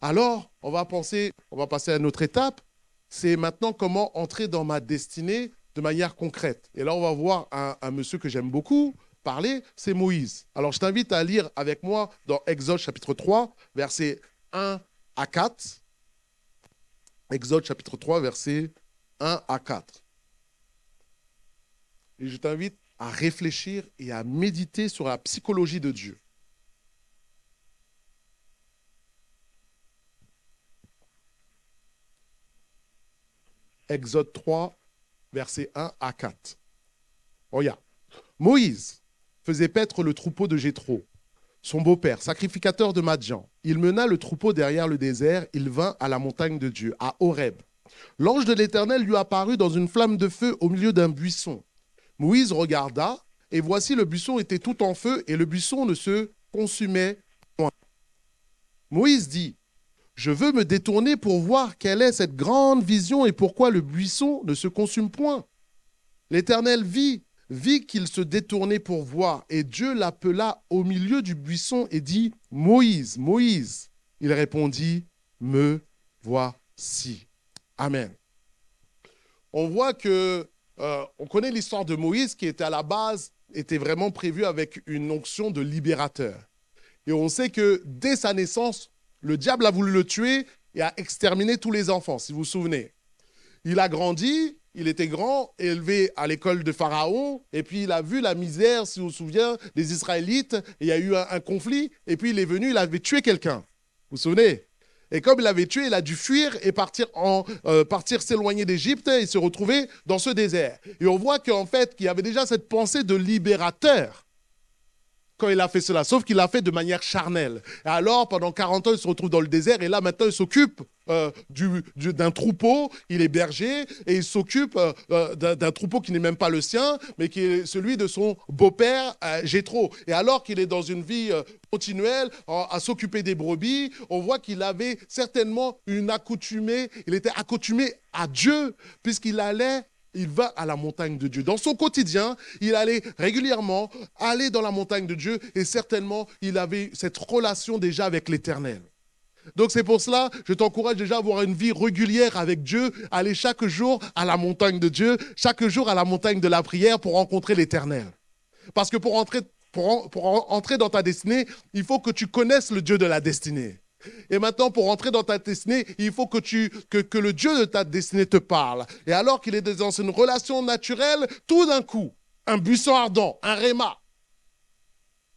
Alors, on va penser, on va passer à une autre étape c'est maintenant comment entrer dans ma destinée de manière concrète. Et là, on va voir un, monsieur que j'aime beaucoup parler, c'est Moïse. Alors, je t'invite à lire avec moi dans Exode chapitre 3, versets 1 à 4. Exode chapitre 3, versets 1 à 4. Et je t'invite à réfléchir et à méditer sur la psychologie de Dieu. Exode 3, versets 1 à 4. Regarde. Moïse faisait paître le troupeau de Jéthro, son beau-père, sacrificateur de Madjan. Il mena le troupeau derrière le désert, il vint à la montagne de Dieu, à Horeb. L'ange de l'Éternel lui apparut dans une flamme de feu au milieu d'un buisson. Moïse regarda, et voici le buisson était tout en feu, et le buisson ne se consumait point. Moïse dit, je veux me détourner pour voir quelle est cette grande vision et pourquoi le buisson ne se consume point. L'Éternel vit, vit qu'il se détournait pour voir, et Dieu l'appela au milieu du buisson et dit, Moïse, Moïse. Il répondit, Me voici. Amen. On voit que, euh, on connaît l'histoire de Moïse qui était à la base, était vraiment prévu avec une onction de libérateur. Et on sait que dès sa naissance, le diable a voulu le tuer et a exterminé tous les enfants, si vous vous souvenez. Il a grandi, il était grand, élevé à l'école de Pharaon, et puis il a vu la misère, si vous vous souvenez, des Israélites, il y a eu un, conflit, et puis il est venu, il avait tué quelqu'un. Vous vous souvenez? Et comme il l'avait tué, il a dû fuir et partir, en, euh, partir s'éloigner d'Égypte et se retrouver dans ce désert. Et on voit qu'en fait, qu'il y avait déjà cette pensée de libérateur quand il a fait cela, sauf qu'il l'a fait de manière charnelle. Et alors, pendant 40 ans, il se retrouve dans le désert, et là, maintenant, il s'occupe euh, d'un troupeau, il est berger, et il s'occupe euh, euh, d'un troupeau qui n'est même pas le sien, mais qui est celui de son beau-père, Jétro. Et alors qu'il est dans une vie continuelle, à s'occuper des brebis, on voit qu'il avait certainement une accoutumée, il était accoutumé à Dieu, puisqu'il allait il va à la montagne de Dieu. Dans son quotidien, il allait régulièrement aller dans la montagne de Dieu et certainement, il avait cette relation déjà avec l'Éternel. Donc c'est pour cela, je t'encourage déjà à avoir une vie régulière avec Dieu, aller chaque jour à la montagne de Dieu, chaque jour à la montagne de la prière pour rencontrer l'Éternel. Parce que pour entrer, dans ta destinée, il faut que tu connaisses le Dieu de la destinée. Et maintenant, pour entrer dans ta destinée, il faut que, tu, le Dieu de ta destinée te parle. Et alors qu'il est dans une relation naturelle, tout d'un coup, un buisson ardent, un réma,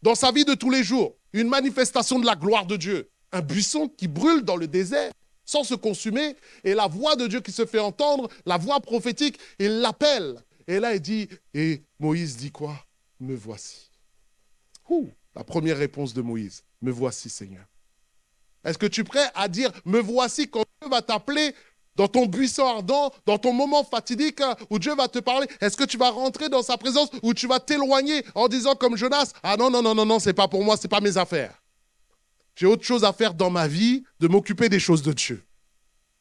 dans sa vie de tous les jours, une manifestation de la gloire de Dieu, un buisson qui brûle dans le désert sans se consumer, et la voix de Dieu qui se fait entendre, la voix prophétique, il l'appelle. Et là, il dit, et Moïse dit quoi? Me voici. Ouh, la première réponse de Moïse, me voici Seigneur. Est-ce que tu es prêt à dire, me voici quand Dieu va t'appeler dans ton buisson ardent, dans ton moment fatidique où Dieu va te parler? Est-ce que tu vas rentrer dans sa présence ou tu vas t'éloigner en disant comme Jonas, ah non, non, non, non, non, c'est pas pour moi, c'est pas mes affaires. J'ai autre chose à faire dans ma vie, de m'occuper des choses de Dieu.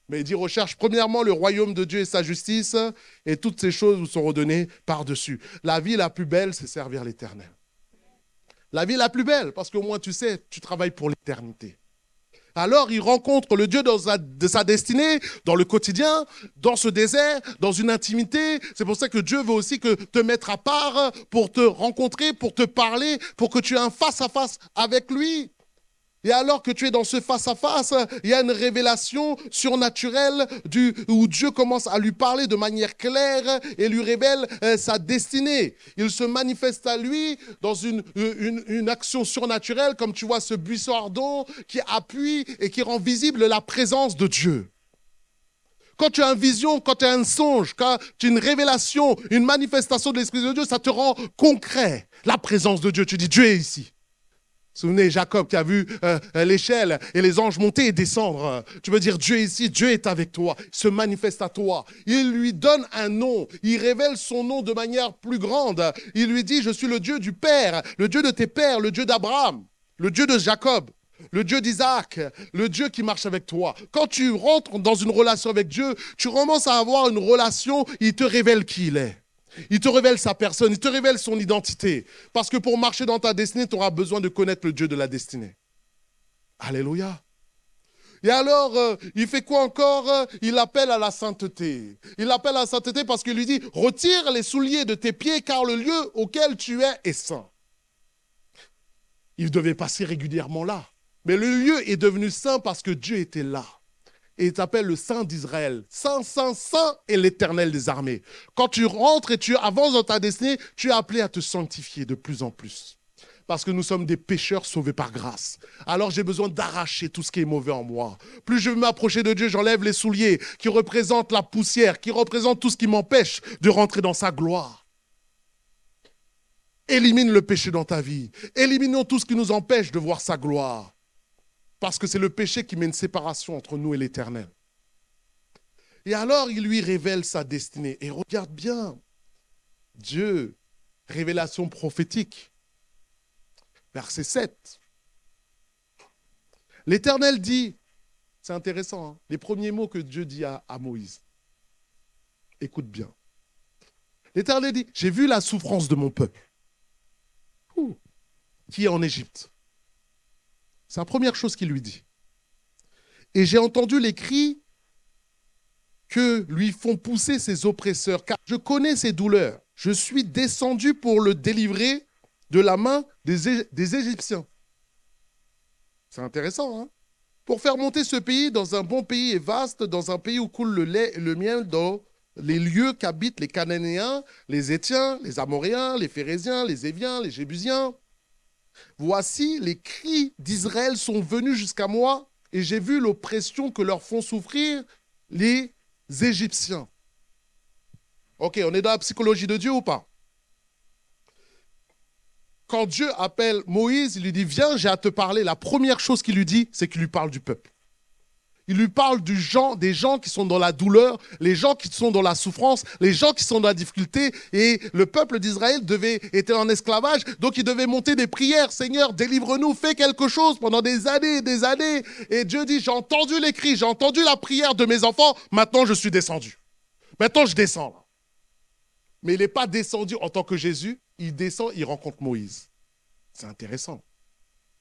Mais il dit, recherche premièrement le royaume de Dieu et sa justice, et toutes ces choses vous sont redonnées par-dessus. La vie la plus belle, c'est servir l'Éternel. La vie la plus belle, parce qu'au moins tu sais, tu travailles pour l'éternité. Alors il rencontre le Dieu de sa destinée, dans le quotidien, dans ce désert, dans une intimité. C'est pour ça que Dieu veut aussi que te mettre à part pour te rencontrer, pour te parler, pour que tu aies un face à face avec lui. Et alors que tu es dans ce face-à-face, il y a une révélation surnaturelle du, où Dieu commence à lui parler de manière claire et lui révèle euh, sa destinée. Il se manifeste à lui dans une, une, une, action surnaturelle, comme tu vois ce buisson ardent qui appuie et qui rend visible la présence de Dieu. Quand tu as une vision, quand tu as un songe, quand tu as une révélation, une manifestation de l'Esprit de Dieu, ça te rend concret la présence de Dieu. Tu dis, Dieu est ici. Souvenez Jacob qui a vu euh, euh, l'échelle et les anges monter et descendre. Tu veux dire Dieu est ici, Dieu est avec toi, se manifeste à toi. Il lui donne un nom, il révèle son nom de manière plus grande. Il lui dit, je suis le Dieu du Père, le Dieu de tes pères, le Dieu d'Abraham, le Dieu de Jacob, le Dieu d'Isaac, le Dieu qui marche avec toi. Quand tu rentres dans une relation avec Dieu, tu commences à avoir une relation, il te révèle qui il est. Il te révèle sa personne, il te révèle son identité. Parce que pour marcher dans ta destinée, tu auras besoin de connaître le Dieu de la destinée. Alléluia. Et alors, euh, il fait quoi encore Il appelle à la sainteté. Il appelle à la sainteté parce qu'il lui dit, retire les souliers de tes pieds car le lieu auquel tu es est saint. Il devait passer régulièrement là. Mais le lieu est devenu saint parce que Dieu était là et il t'appelle le Saint d'Israël. Saint, Saint, Saint est l'éternel des armées. Quand tu rentres et tu avances dans ta destinée, tu es appelé à te sanctifier de plus en plus. Parce que nous sommes des pécheurs sauvés par grâce. Alors j'ai besoin d'arracher tout ce qui est mauvais en moi. Plus je veux m'approcher de Dieu, j'enlève les souliers qui représentent la poussière, qui représentent tout ce qui m'empêche de rentrer dans sa gloire. Élimine le péché dans ta vie. Éliminons tout ce qui nous empêche de voir sa gloire. Parce que c'est le péché qui met une séparation entre nous et l'Éternel. Et alors, il lui révèle sa destinée. Et regarde bien, Dieu, révélation prophétique, verset 7. L'Éternel dit, c'est intéressant, hein, les premiers mots que Dieu dit à, Moïse. Écoute bien. L'Éternel dit, j'ai vu la souffrance de mon peuple, qui est en Égypte? C'est la première chose qu'il lui dit. Et j'ai entendu les cris que lui font pousser ses oppresseurs, car je connais ses douleurs. Je suis descendu pour le délivrer de la main des, Égyptiens. C'est intéressant, hein Pour faire monter ce pays dans un bon pays et vaste, dans un pays où coule le lait et le miel, dans les lieux qu'habitent les Cananéens, les Étiens, les Amoréens, les Phérésiens, les Éviens, les Jébusiens. Voici, les cris d'Israël sont venus jusqu'à moi, et j'ai vu l'oppression que leur font souffrir les Égyptiens. Ok, on est dans la psychologie de Dieu ou pas? Quand Dieu appelle Moïse, il lui dit, viens, j'ai à te parler. La première chose qu'il lui dit, c'est qu'il lui parle du peuple. Il lui parle du gens, des gens qui sont dans la douleur, les gens qui sont dans la souffrance, les gens qui sont dans la difficulté. Et le peuple d'Israël devait était en esclavage, donc il devait monter des prières. Seigneur, délivre-nous, fais quelque chose pendant des années, des années. Et Dieu dit, j'ai entendu les cris, j'ai entendu la prière de mes enfants. Maintenant, je suis descendu. Maintenant, je descends. Mais il n'est pas descendu en tant que Jésus. Il descend, il rencontre Moïse. C'est intéressant.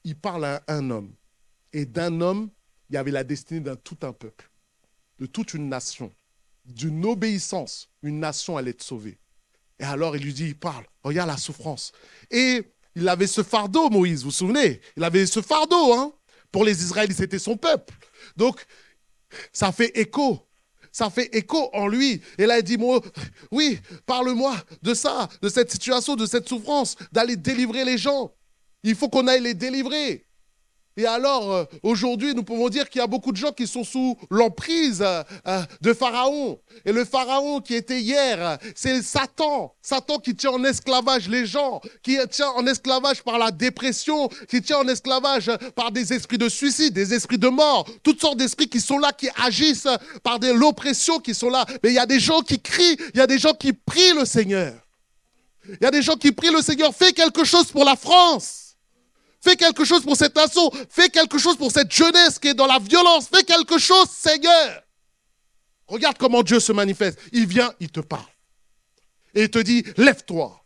Il parle à un homme. Et d'un homme, il y avait la destinée d'un tout un peuple, de toute une nation. D'une obéissance, une nation allait être sauvée. Et alors il lui dit, il parle, regarde la souffrance. Et il avait ce fardeau, Moïse, vous vous souvenez? Il avait ce fardeau, hein Pour les Israélites, c'était son peuple. Donc, ça fait écho. Ça fait écho en lui. Et là, il dit, oui, parle-moi de ça, de cette situation, de cette souffrance, d'aller délivrer les gens. Il faut qu'on aille les délivrer. Et alors, euh, aujourd'hui, nous pouvons dire qu'il y a beaucoup de gens qui sont sous l'emprise euh, euh, de Pharaon. Et le Pharaon qui était hier, c'est Satan. Satan qui tient en esclavage les gens, qui tient en esclavage par la dépression, qui tient en esclavage par des esprits de suicide, des esprits de mort, toutes sortes d'esprits qui sont là, qui agissent par de l'oppression qui sont là. Mais il y a des gens qui crient, il y a des gens qui prient le Seigneur. Il y a des gens qui prient le Seigneur, fais quelque chose pour la France. Fais quelque chose pour cette nation. Fais quelque chose pour cette jeunesse qui est dans la violence. Fais quelque chose, Seigneur. Regarde comment Dieu se manifeste. Il vient, il te parle. Et il te dit, lève-toi.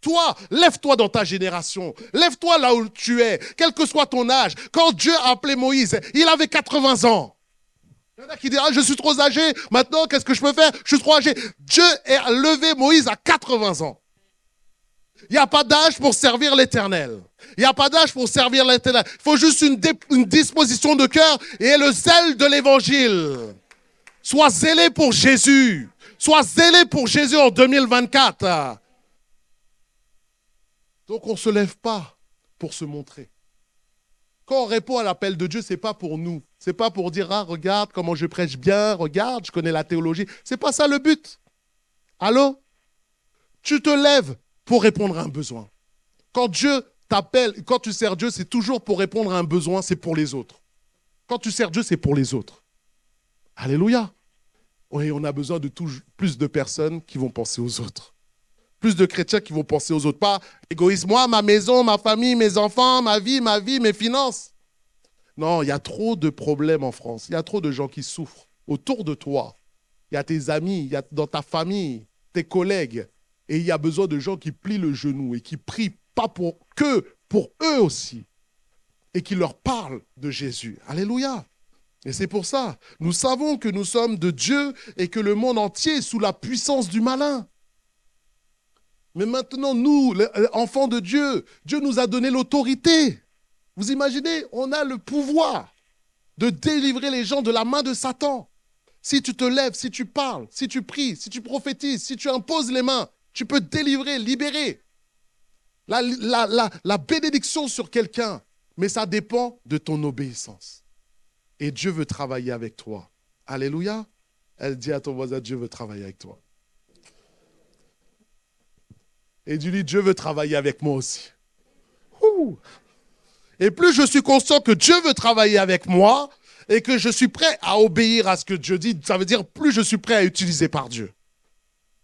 Toi, lève-toi dans ta génération. Lève-toi là où tu es, quel que soit ton âge. Quand Dieu a appelé Moïse, il avait 80 ans. Il y en a qui disent, ah, je suis trop âgé, maintenant, qu'est-ce que je peux faire? Je suis trop âgé. Dieu a levé Moïse à 80 ans. Il n'y a pas d'âge pour servir l'éternel. Il n'y a pas d'âge pour servir l'éternel. Il faut juste une, disposition de cœur et le zèle de l'évangile. Sois zélé pour Jésus. Sois zélé pour Jésus en 2024. Donc on ne se lève pas pour se montrer. Quand on répond à l'appel de Dieu, ce n'est pas pour nous. Ce n'est pas pour dire, ah, regarde comment je prêche bien, regarde, je connais la théologie. Ce n'est pas ça le but. Allô? Tu te lèves pour répondre à un besoin. Quand Dieu t'appelle, quand tu sers Dieu, c'est toujours pour répondre à un besoin, c'est pour les autres. Quand tu sers Dieu, c'est pour les autres. Alléluia. Oui, on a besoin de plus de personnes qui vont penser aux autres. Plus de chrétiens qui vont penser aux autres. Pas égoïsme, moi, ma maison, ma famille, mes enfants, ma vie, ma vie, mes finances. Non, il y a trop de problèmes en France. Il y a trop de gens qui souffrent autour de toi. Il y a tes amis, il y a dans ta famille, tes collègues. Et il y a besoin de gens qui plient le genou et qui prient pas pour que, pour eux aussi. Et qui leur parlent de Jésus. Alléluia. Et c'est pour ça, nous savons que nous sommes de Dieu et que le monde entier est sous la puissance du malin. Mais maintenant, nous, enfants de Dieu, Dieu nous a donné l'autorité. Vous imaginez, on a le pouvoir de délivrer les gens de la main de Satan. Si tu te lèves, si tu parles, si tu pries, si tu prophétises, si tu imposes les mains, tu peux délivrer, libérer la, la, bénédiction sur quelqu'un, mais ça dépend de ton obéissance. Et Dieu veut travailler avec toi. Alléluia. Elle dit à ton voisin, Dieu veut travailler avec toi. Et tu dis, Dieu veut travailler avec moi aussi. Et plus je suis conscient que Dieu veut travailler avec moi et que je suis prêt à obéir à ce que Dieu dit, ça veut dire plus je suis prêt à utiliser par Dieu.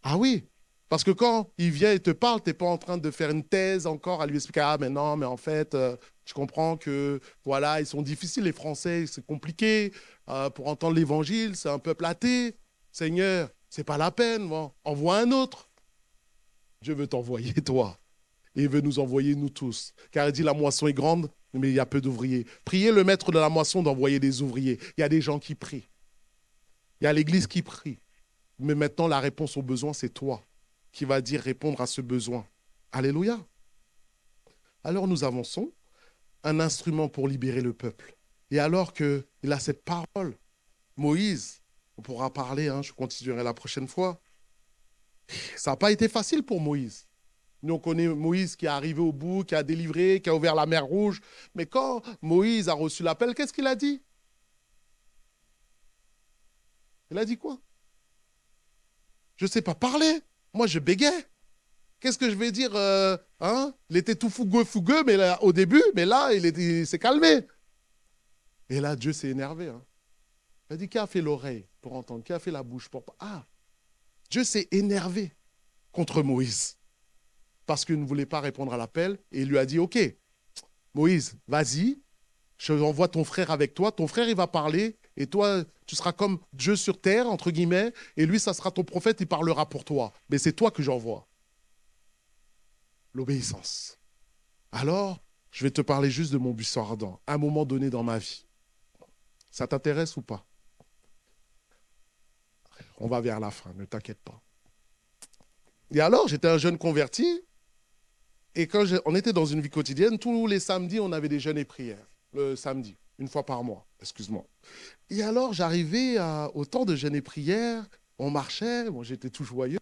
Ah oui, parce que quand il vient et te parle, tu n'es pas en train de faire une thèse encore à lui expliquer Ah, mais non, mais en fait, euh, je comprends que, voilà, ils sont difficiles, les Français, c'est compliqué. Euh, pour entendre l'évangile, c'est un peu platé. Seigneur, c'est pas la peine, bon, envoie un autre. Dieu veut t'envoyer, *laughs* toi. Et il veut nous envoyer, nous tous. Car il dit La moisson est grande, mais il y a peu d'ouvriers. Priez le maître de la moisson d'envoyer des ouvriers. Il y a des gens qui prient. Il y a l'église qui prie. Mais maintenant, la réponse aux besoins, c'est toi qui va dire répondre à ce besoin. Alléluia. Alors nous avançons, un instrument pour libérer le peuple. Et alors qu'il a cette parole, Moïse, on pourra parler, hein, je continuerai la prochaine fois, ça n'a pas été facile pour Moïse. Nous, on connaît Moïse qui est arrivé au bout, qui a délivré, qui a ouvert la mer rouge. Mais quand Moïse a reçu l'appel, qu'est-ce qu'il a dit? Il a dit quoi? Je ne sais pas parler. Moi, je bégais. Qu'est-ce que je vais dire euh, hein? Il était tout fougueux, fougueux mais là, au début, mais là, il, s'est calmé. Et là, Dieu s'est énervé. Hein. Il a dit, qui a fait l'oreille pour entendre? Qui a fait la bouche pour... Ah, Dieu s'est énervé contre Moïse parce qu'il ne voulait pas répondre à l'appel et il lui a dit, OK, Moïse, vas-y, je envoie ton frère avec toi, ton frère il va parler et toi tu seras comme Dieu sur terre, entre guillemets, et lui ça sera ton prophète, il parlera pour toi. Mais c'est toi que j'envoie. L'obéissance. Alors, je vais te parler juste de mon buisson ardent, un moment donné dans ma vie. Ça t'intéresse ou pas? On va vers la fin, ne t'inquiète pas. Et alors, j'étais un jeune converti, et quand on était dans une vie quotidienne, tous les samedis, on avait des jeûnes et prières. Le samedi, une fois par mois, excuse-moi. Et alors, j'arrivais au temps de jeûne et prières, on marchait, j'étais tout joyeux.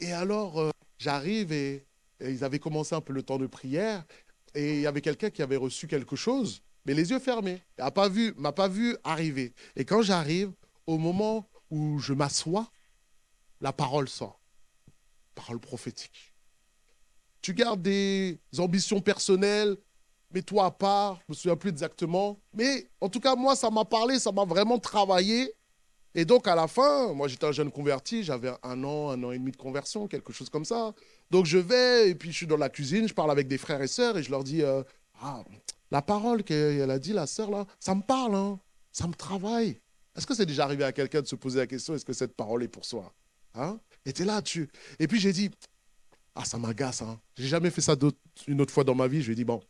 Et alors, euh, j'arrive et, et, ils avaient commencé un peu le temps de prière, et il y avait quelqu'un qui avait reçu quelque chose, mais les yeux fermés. M'a pas vu, m'a pas vu arriver. Et quand j'arrive, au moment où je m'assois, la parole sort, parole prophétique. Tu gardes des ambitions personnelles, mais toi à part, je me souviens plus exactement. Mais en tout cas, moi, ça m'a parlé, ça m'a vraiment travaillé. Et donc, à la fin, moi, j'étais un jeune converti, j'avais un an, un an et demi de conversion, quelque chose comme ça. Donc, je vais, et puis je suis dans la cuisine, je parle avec des frères et sœurs, et je leur dis euh, Ah, la parole qu'elle a dit, la sœur, là, ça me parle, hein, ça me travaille. Est-ce que c'est déjà arrivé à quelqu'un de se poser la question Est-ce que cette parole est pour soi hein? Et es là, tu. Et puis, j'ai dit Ah, ça m'agace, hein. J'ai jamais fait ça une autre fois dans ma vie. Je lui ai dit Bon,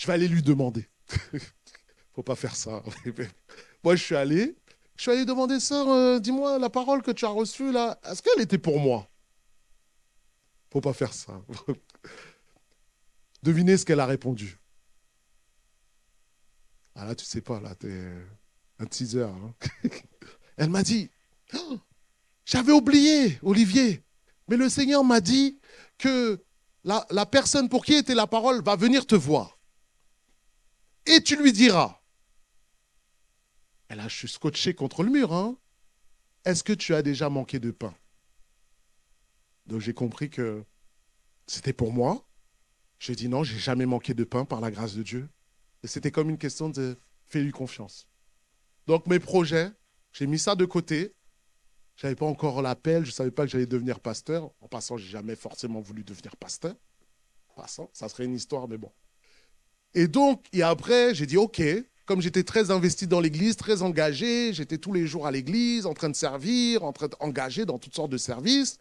je vais aller lui demander. *laughs* Faut pas faire ça. *laughs* moi, je suis allé. Je suis allé demander, sœur, euh, dis-moi, la parole que tu as reçue là, est-ce qu'elle était pour moi? Faut pas faire ça. *laughs* Devinez ce qu'elle a répondu. Ah là, tu sais pas, là, t'es un teaser. Hein. Elle m'a dit, oh, j'avais oublié, Olivier, mais le Seigneur m'a dit que la, la personne pour qui était la parole va venir te voir et tu lui diras. Et là, je scotché contre le mur. Hein. Est-ce que tu as déjà manqué de pain? Donc j'ai compris que c'était pour moi. J'ai dit non, j'ai jamais manqué de pain par la grâce de Dieu. Et c'était comme une question de fais-lui confiance. Donc mes projets, j'ai mis ça de côté. Je n'avais pas encore l'appel, je ne savais pas que j'allais devenir pasteur. En passant, j'ai jamais forcément voulu devenir pasteur. En passant, ça serait une histoire, mais bon. Et donc, et après, j'ai dit, OK, comme j'étais très investi dans l'église, très engagé, j'étais tous les jours à l'église, en train de servir, en train d'engager dans toutes sortes de services.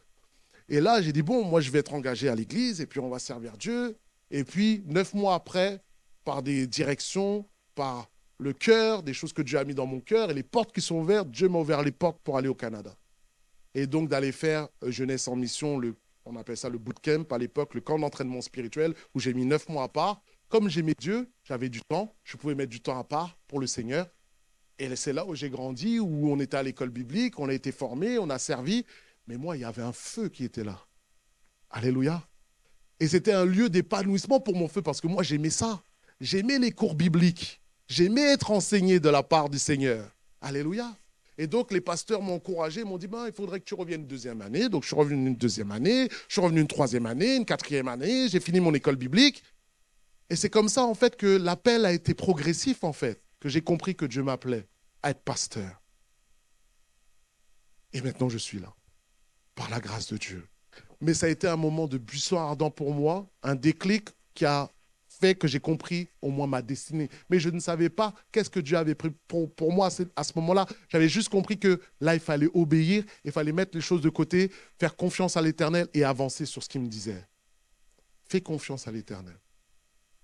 Et là, j'ai dit, bon, moi, je vais être engagé à l'église, et puis on va servir Dieu. Et puis, neuf mois après, par des directions, par le cœur, des choses que Dieu a mis dans mon cœur, et les portes qui sont ouvertes, Dieu m'a ouvert les portes pour aller au Canada. Et donc d'aller faire euh, Jeunesse en mission, on appelle ça le bootcamp à l'époque, le camp d'entraînement spirituel, où j'ai mis neuf mois à part comme j'aimais Dieu, j'avais du temps, je pouvais mettre du temps à part pour le Seigneur. Et c'est là où j'ai grandi, où on était à l'école biblique, on a été formé, on a servi. Mais moi, il y avait un feu qui était là. Alléluia. Et c'était un lieu d'épanouissement pour mon feu, parce que moi, j'aimais ça. J'aimais les cours bibliques. J'aimais être enseigné de la part du Seigneur. Alléluia. Et donc, les pasteurs m'ont encouragé, m'ont dit, ben, il faudrait que tu reviennes une deuxième année. Donc, je suis revenu une deuxième année, je suis revenu une troisième année, une quatrième année, j'ai fini mon école biblique. Et c'est comme ça, en fait, que l'appel a été progressif, en fait, que j'ai compris que Dieu m'appelait à être pasteur. Et maintenant, je suis là, par la grâce de Dieu. Mais ça a été un moment de buisson ardent pour moi, un déclic qui a fait que j'ai compris au moins ma destinée. Mais je ne savais pas qu'est-ce que Dieu avait pris pour, pour moi à ce moment-là. J'avais juste compris que là, il fallait obéir, il fallait mettre les choses de côté, faire confiance à l'Éternel et avancer sur ce qu'il me disait. Fais confiance à l'Éternel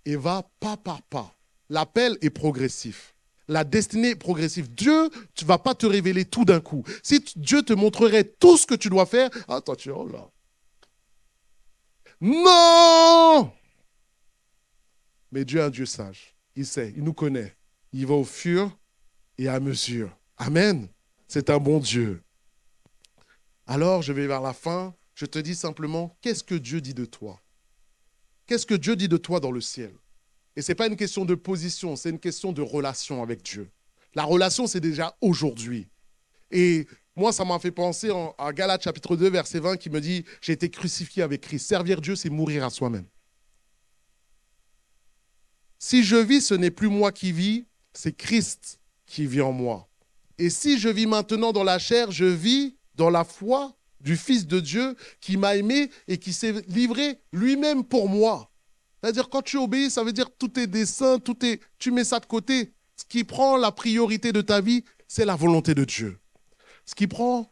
et va pas par pas. L'appel est progressif. La destinée est progressive. Dieu, tu vas pas te révéler tout d'un coup. Si Dieu te montrerait tout ce que tu dois faire, attends, tu es oh là. Non Mais Dieu est un Dieu sage. Il sait, il nous connaît. Il va au fur et à mesure. Amen. C'est un bon Dieu. Alors, je vais vers la fin. Je te dis simplement, qu'est-ce que Dieu dit de toi? Qu'est-ce que Dieu dit de toi dans le ciel? Et ce n'est pas une question de position, c'est une question de relation avec Dieu. La relation, c'est déjà aujourd'hui. Et moi, ça m'a fait penser à Galates chapitre 2, verset 20, qui me dit, j'ai été crucifié avec Christ. Servir Dieu, c'est mourir à soi-même. Si je vis, ce n'est plus moi qui vis, c'est Christ qui vit en moi. Et si je vis maintenant dans la chair, je vis dans la foi du Fils de Dieu qui m'a aimé et qui s'est livré lui-même pour moi. C'est-à-dire, quand tu obéis, ça veut dire tout tes desseins, tout est, tu mets ça de côté. Ce qui prend la priorité de ta vie, c'est la volonté de Dieu. Ce qui prend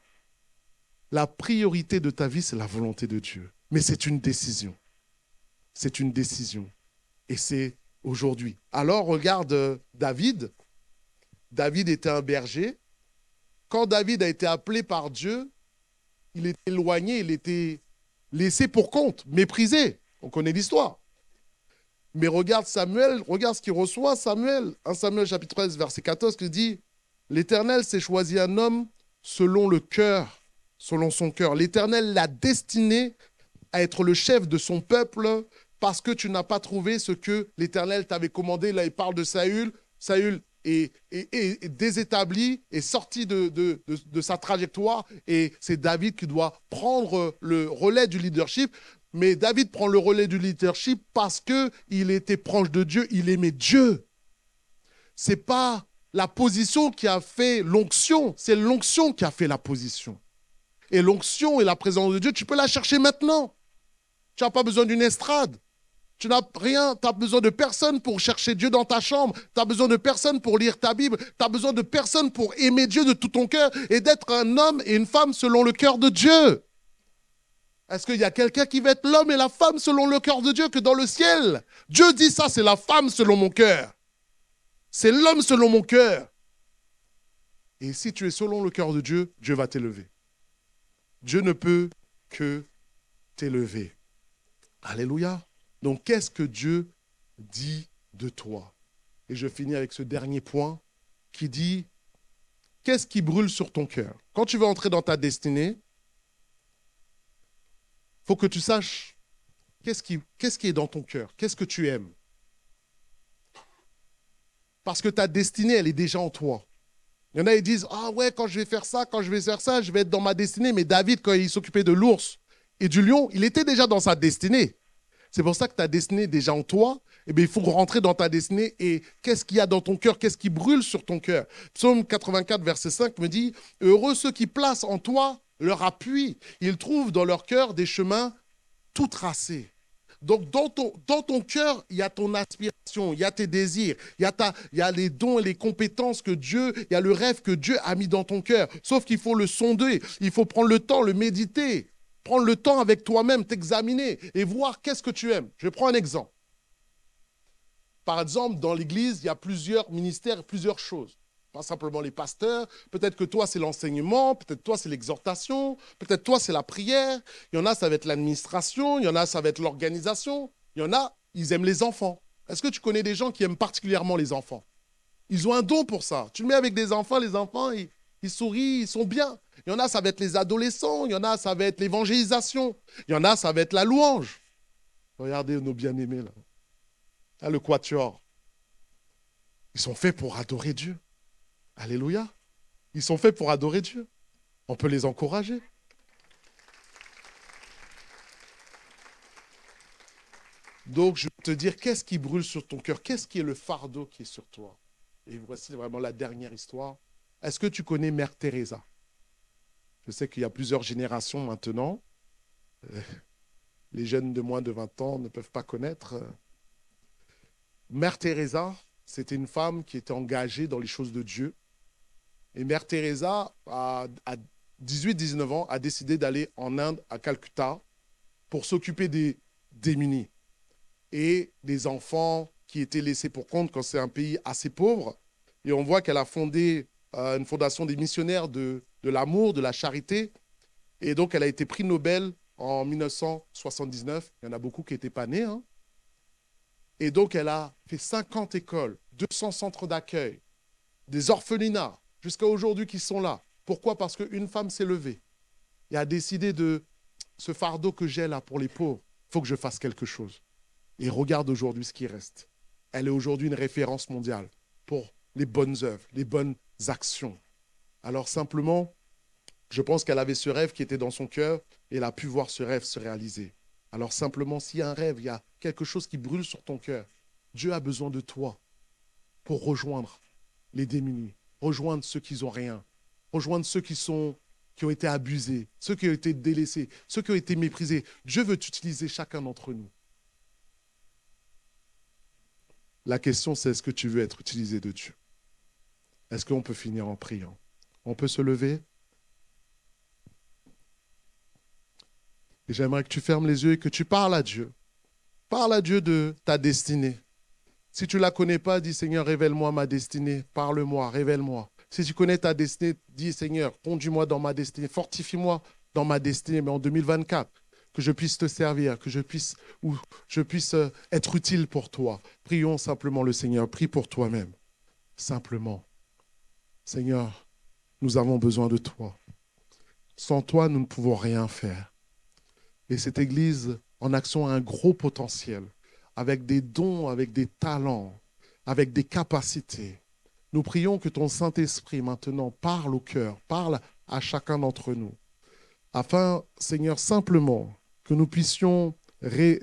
la priorité de ta vie, c'est la volonté de Dieu. Mais c'est une décision. C'est une décision. Et c'est aujourd'hui. Alors, regarde euh, David. David était un berger. Quand David a été appelé par Dieu, il était éloigné, il était laissé pour compte, méprisé. On connaît l'histoire. Mais regarde Samuel, regarde ce qu'il reçoit, Samuel. 1 Samuel chapitre 13, verset 14, qui dit L'Éternel s'est choisi un homme selon le cœur, selon son cœur. L'Éternel l'a destiné à être le chef de son peuple parce que tu n'as pas trouvé ce que l'Éternel t'avait commandé. Là, il parle de Saül. Saül est, désétabli, est sorti de, de sa trajectoire et c'est David qui doit prendre le relais du leadership. Mais David prend le relais du leadership parce qu'il était proche de Dieu, il aimait Dieu. C'est pas la position qui a fait l'onction, c'est l'onction qui a fait la position. Et l'onction et la présence de Dieu, tu peux la chercher maintenant. Tu n'as pas besoin d'une estrade. Tu n'as rien, tu as besoin de personne pour chercher Dieu dans ta chambre. Tu as besoin de personne pour lire ta Bible. Tu as besoin de personne pour aimer Dieu de tout ton cœur et d'être un homme et une femme selon le cœur de Dieu. Est-ce qu'il y a quelqu'un qui va être l'homme et la femme selon le cœur de Dieu que dans le ciel? Dieu dit ça, c'est la femme selon mon cœur. C'est l'homme selon mon cœur. Et si tu es selon le cœur de Dieu, Dieu va t'élever. Dieu ne peut que t'élever. Alléluia. Donc qu'est-ce que Dieu dit de toi? Et je finis avec ce dernier point qui dit, qu'est-ce qui brûle sur ton cœur? Quand tu veux entrer dans ta destinée, faut que tu saches qu'est-ce qui, qui est dans ton cœur, qu'est-ce que tu aimes. Parce que ta destinée, elle est déjà en toi. Il y en a, ils disent, ah ouais, quand je vais faire ça, quand je vais faire ça, je vais être dans ma destinée. Mais David, quand il s'occupait de l'ours et du lion, il était déjà dans sa destinée. C'est pour ça que ta destinée est déjà en toi. Eh bien, il faut rentrer dans ta destinée et qu'est-ce qu'il y a dans ton cœur, qu'est-ce qui brûle sur ton cœur. Psaume 84, verset 5 me dit, heureux ceux qui placent en toi leur appui. Ils trouvent dans leur cœur des chemins tout tracés. Donc, dans ton, dans ton cœur, il y a ton aspiration, il y a tes désirs, il y, a ta, il y a les dons et les compétences que Dieu, il y a le rêve que Dieu a mis dans ton cœur. Sauf qu'il faut le sonder, il faut prendre le temps, le méditer, prendre le temps avec toi-même, t'examiner et voir qu'est-ce que tu aimes. Je prends un exemple. Par exemple, dans l'Église, il y a plusieurs ministères, plusieurs choses pas simplement les pasteurs. Peut-être que toi, c'est l'enseignement, peut-être toi, c'est l'exhortation, peut-être toi, c'est la prière. Il y en a, ça va être l'administration, il y en a, ça va être l'organisation. Il y en a, ils aiment les enfants. Est-ce que tu connais des gens qui aiment particulièrement les enfants? Ils ont un don pour ça. Tu le mets avec des enfants, les enfants, ils, ils sourient, ils sont bien. Il y en a, ça va être les adolescents, il y en a, ça va être l'évangélisation, il y en a, ça va être la louange. Regardez nos bien-aimés là. Le quatuor. Ils sont faits pour adorer Dieu. Alléluia. Ils sont faits pour adorer Dieu. On peut les encourager. Donc, je vais te dire, qu'est-ce qui brûle sur ton cœur? Qu'est-ce qui est le fardeau qui est sur toi? Et voici vraiment la dernière histoire. Est-ce que tu connais Mère Teresa? Je sais qu'il y a plusieurs générations maintenant. Euh, les jeunes de moins de 20 ans ne peuvent pas connaître. Mère Teresa, c'était une femme qui était engagée dans les choses de Dieu. Et Mère Teresa, à, 18-19 ans, a décidé d'aller en Inde, à Calcutta, pour s'occuper des démunis et des enfants qui étaient laissés pour compte quand c'est un pays assez pauvre. Et on voit qu'elle a fondé euh, une fondation des missionnaires de, de l'amour, de la charité. Et donc, elle a été prix Nobel en 1979. Il y en a beaucoup qui n'étaient pas nés. Hein. Et donc, elle a fait 50 écoles, 200 centres d'accueil, des orphelinats, jusqu'à aujourd'hui qui sont là. Pourquoi? Parce qu'une femme s'est levée et a décidé de ce fardeau que j'ai là pour les pauvres, il faut que je fasse quelque chose. Et regarde aujourd'hui ce qui reste. Elle est aujourd'hui une référence mondiale pour les bonnes œuvres, les bonnes actions. Alors simplement, je pense qu'elle avait ce rêve qui était dans son cœur et elle a pu voir ce rêve se réaliser. Alors simplement, s'il y a un rêve, il y a quelque chose qui brûle sur ton cœur, Dieu a besoin de toi pour rejoindre les démunis, rejoindre ceux qui n'ont rien, rejoindre ceux qui ont été abusés, ceux qui ont été délaissés, ceux qui ont été méprisés. Dieu veut utiliser chacun d'entre nous. La question, c'est est-ce que tu veux être utilisé de Dieu? Est-ce qu'on peut finir en priant? On peut se lever j'aimerais que tu fermes les yeux et que tu parles à Dieu. Parle à Dieu de ta destinée. Si tu ne la connais pas, dis Seigneur, révèle-moi ma destinée. Parle-moi, révèle-moi. Si tu connais ta destinée, dis Seigneur, conduis-moi dans ma destinée. Fortifie-moi dans ma destinée, mais en 2024, que je puisse te servir, que je puisse, ou je puisse euh, être utile pour toi. Prions simplement le Seigneur. Prie pour toi-même. Simplement. Seigneur, nous avons besoin de toi. Sans toi, nous ne pouvons rien faire. Et cette Église en action a un gros potentiel, avec des dons, avec des talents, avec des capacités. Nous prions que ton Saint-Esprit maintenant parle au cœur, parle à chacun d'entre nous, afin, Seigneur, simplement que nous puissions,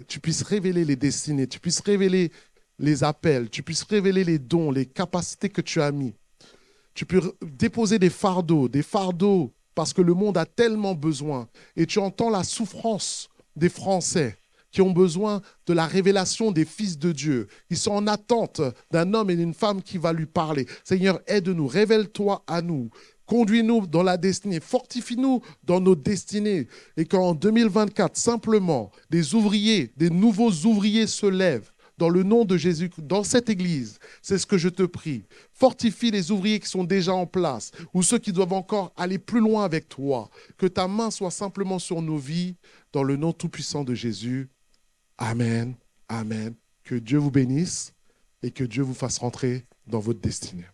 tu puisses révéler les destinées, tu puisses révéler les appels, tu puisses révéler les dons, les capacités que tu as mis. Tu peux déposer des fardeaux, des fardeaux parce que le monde a tellement besoin. Et tu entends la souffrance des Français qui ont besoin de la révélation des fils de Dieu. Ils sont en attente d'un homme et d'une femme qui va lui parler. Seigneur, aide-nous, révèle-toi à nous. Conduis-nous dans la destinée, fortifie-nous dans nos destinées. Et qu'en 2024, simplement, des ouvriers, des nouveaux ouvriers se lèvent dans le nom de Jésus, dans cette église. C'est ce que je te prie. Fortifie les ouvriers qui sont déjà en place ou ceux qui doivent encore aller plus loin avec toi. Que ta main soit simplement sur nos vies, dans le nom tout-puissant de Jésus. Amen. Amen. Que Dieu vous bénisse et que Dieu vous fasse rentrer dans votre destinée.